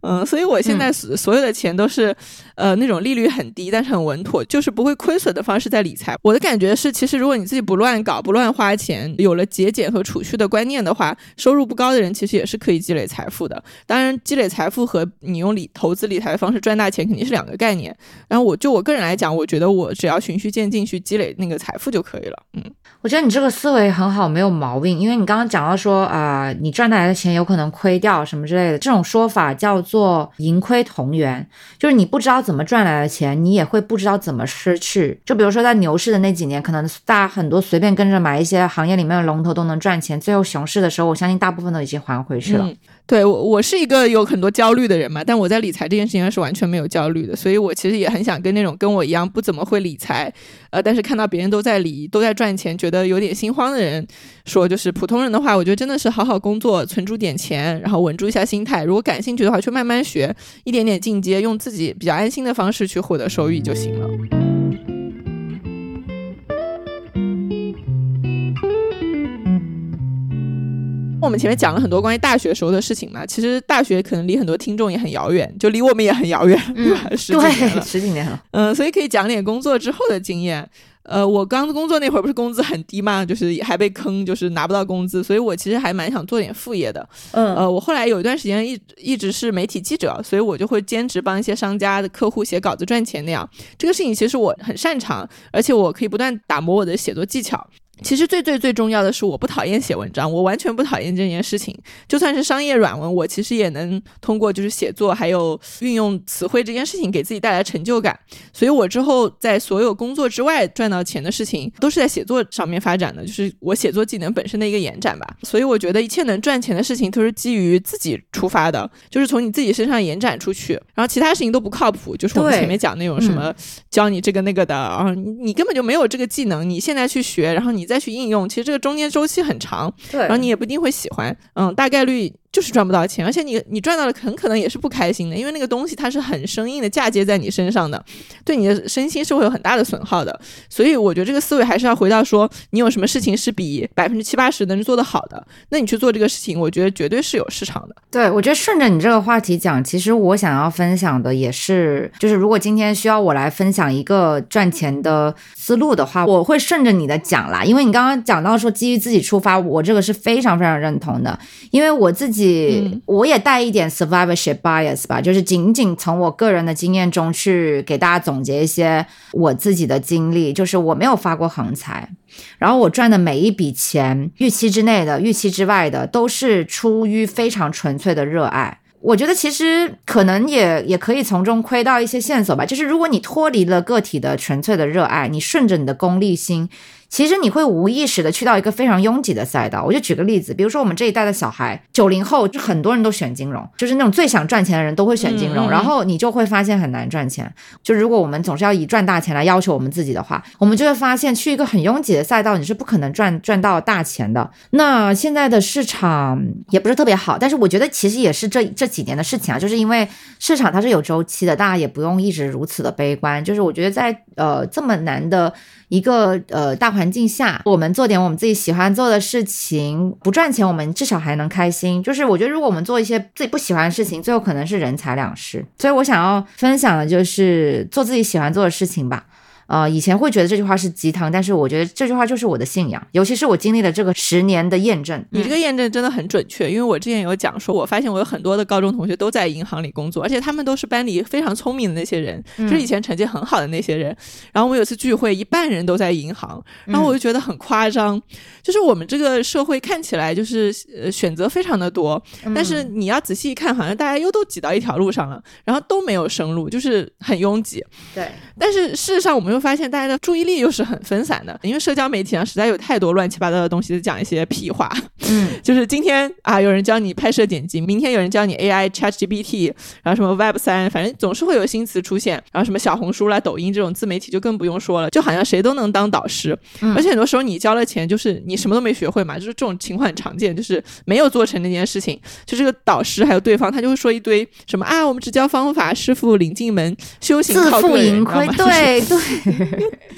嗯，所以我现在所所有的钱都是，呃，那种利率很低，但是很稳妥，就是不会亏损的方式在理财。我的感觉是，其实如果你自己不乱搞、不乱花钱，有了节俭和储蓄的观念的话，收入不高的人其实也是可以积累财富的。当然，积累财富和你用理投资理财的方式赚大钱肯定是两个概念。然后我就我个人来讲，我觉得我只要循序渐进去积累那个财富就。可以了。嗯，我觉得你这个思维很好，没有毛病。因为你刚刚讲到说啊，你赚来的钱有可能亏掉什么之类的，这种说法叫做盈亏同源，就是你不知道怎么赚来的钱，你也会不知道怎么失去。就比如说在牛市的那几年，可能大家很多随便跟着买一些行业里面的龙头都能赚钱，最后熊市的时候，我相信大部分都已经还回去了。对我，我是一个有很多焦虑的人嘛，但我在理财这件事情上是完全没有焦虑的，所以我其实也很想跟那种跟我一样不怎么会理财，呃，但是看到别人都在理，都在赚钱，觉得有点心慌的人说，就是普通人的话，我觉得真的是好好工作，存住点钱，然后稳住一下心态，如果感兴趣的话，去慢慢学，一点点进阶，用自己比较安心的方式去获得收益就行了。我们前面讲了很多关于大学时候的事情嘛，其实大学可能离很多听众也很遥远，就离我们也很遥远，对吧？十几年了，十几年了。嗯，所以可以讲点工作之后的经验。呃，我刚工作那会儿不是工资很低嘛，就是还被坑，就是拿不到工资，所以我其实还蛮想做点副业的。嗯，呃，我后来有一段时间一一直是媒体记者，所以我就会兼职帮一些商家的客户写稿子赚钱那样。这个事情其实我很擅长，而且我可以不断打磨我的写作技巧。其实最最最重要的是，我不讨厌写文章，我完全不讨厌这件事情。就算是商业软文，我其实也能通过就是写作还有运用词汇这件事情，给自己带来成就感。所以我之后在所有工作之外赚到钱的事情，都是在写作上面发展的，就是我写作技能本身的一个延展吧。所以我觉得一切能赚钱的事情都是基于自己出发的，就是从你自己身上延展出去，然后其他事情都不靠谱。就是我们前面讲那种什么教你这个那个的，然后你根本就没有这个技能，你现在去学，然后你。再去应用，其实这个中间周期很长，对，然后你也不一定会喜欢，嗯，大概率。就是赚不到钱，而且你你赚到了，很可能也是不开心的，因为那个东西它是很生硬的嫁接在你身上的，对你的身心是会有很大的损耗的。所以我觉得这个思维还是要回到说，你有什么事情是比百分之七八十能做得好的，那你去做这个事情，我觉得绝对是有市场的。对，我觉得顺着你这个话题讲，其实我想要分享的也是，就是如果今天需要我来分享一个赚钱的思路的话，我会顺着你的讲啦，因为你刚刚讲到说基于自己出发，我这个是非常非常认同的，因为我自己。我也带一点 survivorship bias 吧，就是仅仅从我个人的经验中去给大家总结一些我自己的经历。就是我没有发过横财，然后我赚的每一笔钱，预期之内的、预期之外的，都是出于非常纯粹的热爱。我觉得其实可能也也可以从中窥到一些线索吧。就是如果你脱离了个体的纯粹的热爱，你顺着你的功利心。其实你会无意识的去到一个非常拥挤的赛道。我就举个例子，比如说我们这一代的小孩，九零后就很多人都选金融，就是那种最想赚钱的人都会选金融。然后你就会发现很难赚钱。就如果我们总是要以赚大钱来要求我们自己的话，我们就会发现去一个很拥挤的赛道，你是不可能赚赚到大钱的。那现在的市场也不是特别好，但是我觉得其实也是这这几年的事情啊，就是因为市场它是有周期的，大家也不用一直如此的悲观。就是我觉得在呃这么难的。一个呃大环境下，我们做点我们自己喜欢做的事情，不赚钱，我们至少还能开心。就是我觉得，如果我们做一些自己不喜欢的事情，最后可能是人财两失。所以我想要分享的就是做自己喜欢做的事情吧。呃，以前会觉得这句话是鸡汤，但是我觉得这句话就是我的信仰，尤其是我经历了这个十年的验证。你这个验证真的很准确，因为我之前有讲说，我发现我有很多的高中同学都在银行里工作，而且他们都是班里非常聪明的那些人，就是以前成绩很好的那些人。然后我有次聚会，一半人都在银行，然后我就觉得很夸张，就是我们这个社会看起来就是呃选择非常的多，但是你要仔细一看，好像大家又都挤到一条路上了，然后都没有生路，就是很拥挤。对，但是事实上我们又。发现大家的注意力又是很分散的，因为社交媒体上实在有太多乱七八糟的东西，讲一些屁话。嗯，就是今天啊，有人教你拍摄剪辑，明天有人教你 AI ChatGPT，然后什么 Web 三，反正总是会有新词出现。然后什么小红书啦、抖音这种自媒体就更不用说了，就好像谁都能当导师。而且很多时候你交了钱，就是你什么都没学会嘛，就是这种情况很常见，就是没有做成那件事情，就这个导师还有对方，他就会说一堆什么啊，我们只教方法，师傅领进门，修行靠个人，对对。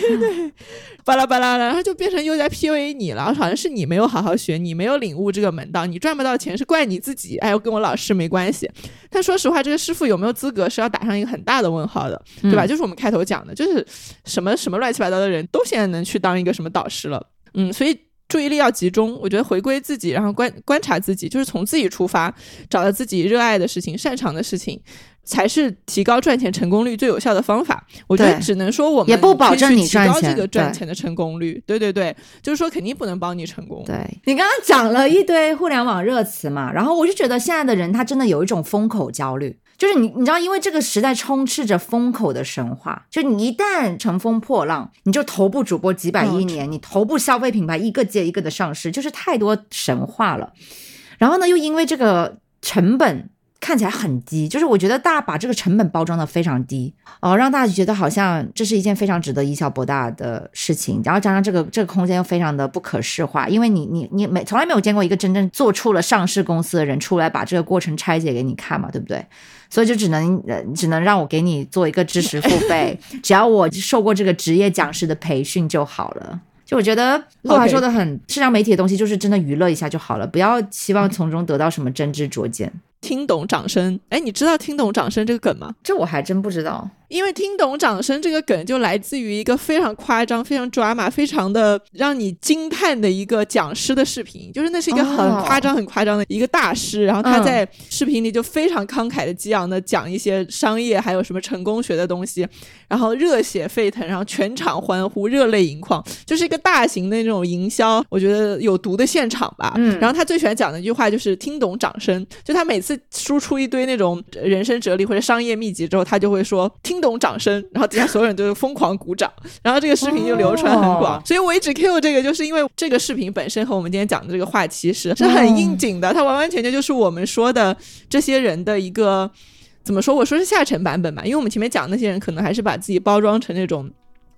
对，[LAUGHS] [LAUGHS] 巴拉巴拉的，然后就变成又在 PUA 你了，好像是你没有好好学，你没有领悟这个门道，你赚不到钱是怪你自己，哎，跟我老师没关系。但说实话，这个师傅有没有资格是要打上一个很大的问号的，对吧？就是我们开头讲的，就是什么什么乱七八糟的人都现在能去当一个什么导师了，嗯，所以。注意力要集中。我觉得回归自己，然后观观察自己，就是从自己出发，找到自己热爱的事情、擅长的事情。才是提高赚钱成功率最有效的方法。我觉得只能说我们也不保证你赚钱，这个赚钱的成功率。对对对，就是说肯定不能帮你成功。对你刚刚讲了一堆互联网热词嘛，然后我就觉得现在的人他真的有一种风口焦虑，就是你你知道，因为这个时代充斥着风口的神话，就你一旦乘风破浪，你就头部主播几百亿年，你头部消费品牌一个接一个的上市，就是太多神话了。然后呢，又因为这个成本。看起来很低，就是我觉得大家把这个成本包装的非常低哦，让大家觉得好像这是一件非常值得以小博大的事情。然后加上这个这个空间又非常的不可视化，因为你你你没从来没有见过一个真正做出了上市公司的人出来把这个过程拆解给你看嘛，对不对？所以就只能呃只能让我给你做一个知识付费，[LAUGHS] 只要我受过这个职业讲师的培训就好了。就我觉得陆华说的很，社交媒体的东西就是真的娱乐一下就好了，不要希望从中得到什么真知灼见。听懂掌声，哎，你知道听懂掌声这个梗吗？这我还真不知道。因为听懂掌声这个梗就来自于一个非常夸张、非常抓马、非常的让你惊叹的一个讲师的视频，就是那是一个很夸张、很夸张的一个大师，然后他在视频里就非常慷慨的激昂的讲一些商业还有什么成功学的东西，然后热血沸腾，然后全场欢呼、热泪盈眶，就是一个大型的那种营销，我觉得有毒的现场吧。嗯，然后他最喜欢讲的一句话就是听懂掌声，就他每次输出一堆那种人生哲理或者商业秘籍之后，他就会说听。懂掌声，然后底下所有人都是疯狂鼓掌，然后这个视频就流传很广。所以我一直 Q 这个，就是因为这个视频本身和我们今天讲的这个话题是是很应景的，它完完全全就是我们说的这些人的一个怎么说？我说是下沉版本吧，因为我们前面讲那些人可能还是把自己包装成那种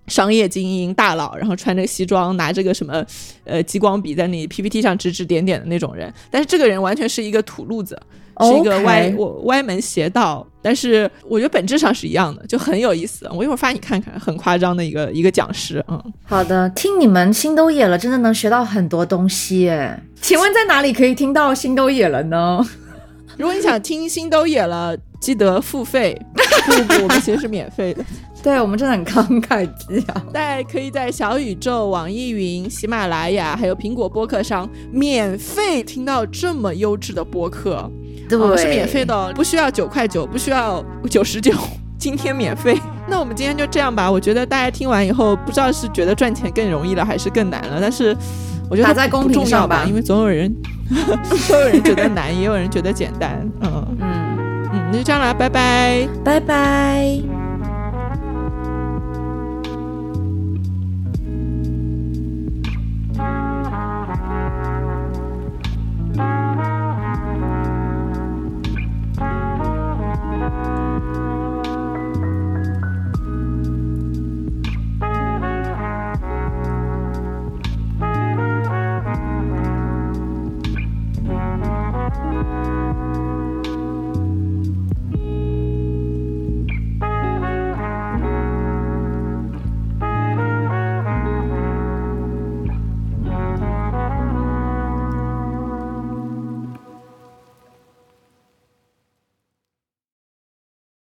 商业精英大佬，然后穿着西装，拿着个什么呃激光笔在你 PPT 上指指点点的那种人。但是这个人完全是一个土路子。是一个歪我歪门邪道，但是我觉得本质上是一样的，就很有意思。我一会儿发你看看，很夸张的一个一个讲师。嗯，好的，听你们心都野了，真的能学到很多东西耶。请问在哪里可以听到心都野了呢？[LAUGHS] 如果你想听心都野了，记得付费。不不，我们其实是免费的。[LAUGHS] 对我们真的很慷慨激昂。在可以在小宇宙、网易云、喜马拉雅还有苹果播客上免费听到这么优质的播客。对，是免费的，不需要九块九，不需要九十九，[LAUGHS] 今天免费。[LAUGHS] 那我们今天就这样吧。我觉得大家听完以后，不知道是觉得赚钱更容易了，还是更难了。但是我觉得在公屏上吧，因为总有人，[LAUGHS] 总有人觉得难，也有人觉得简单。嗯嗯嗯，那就这样了，拜拜，拜拜。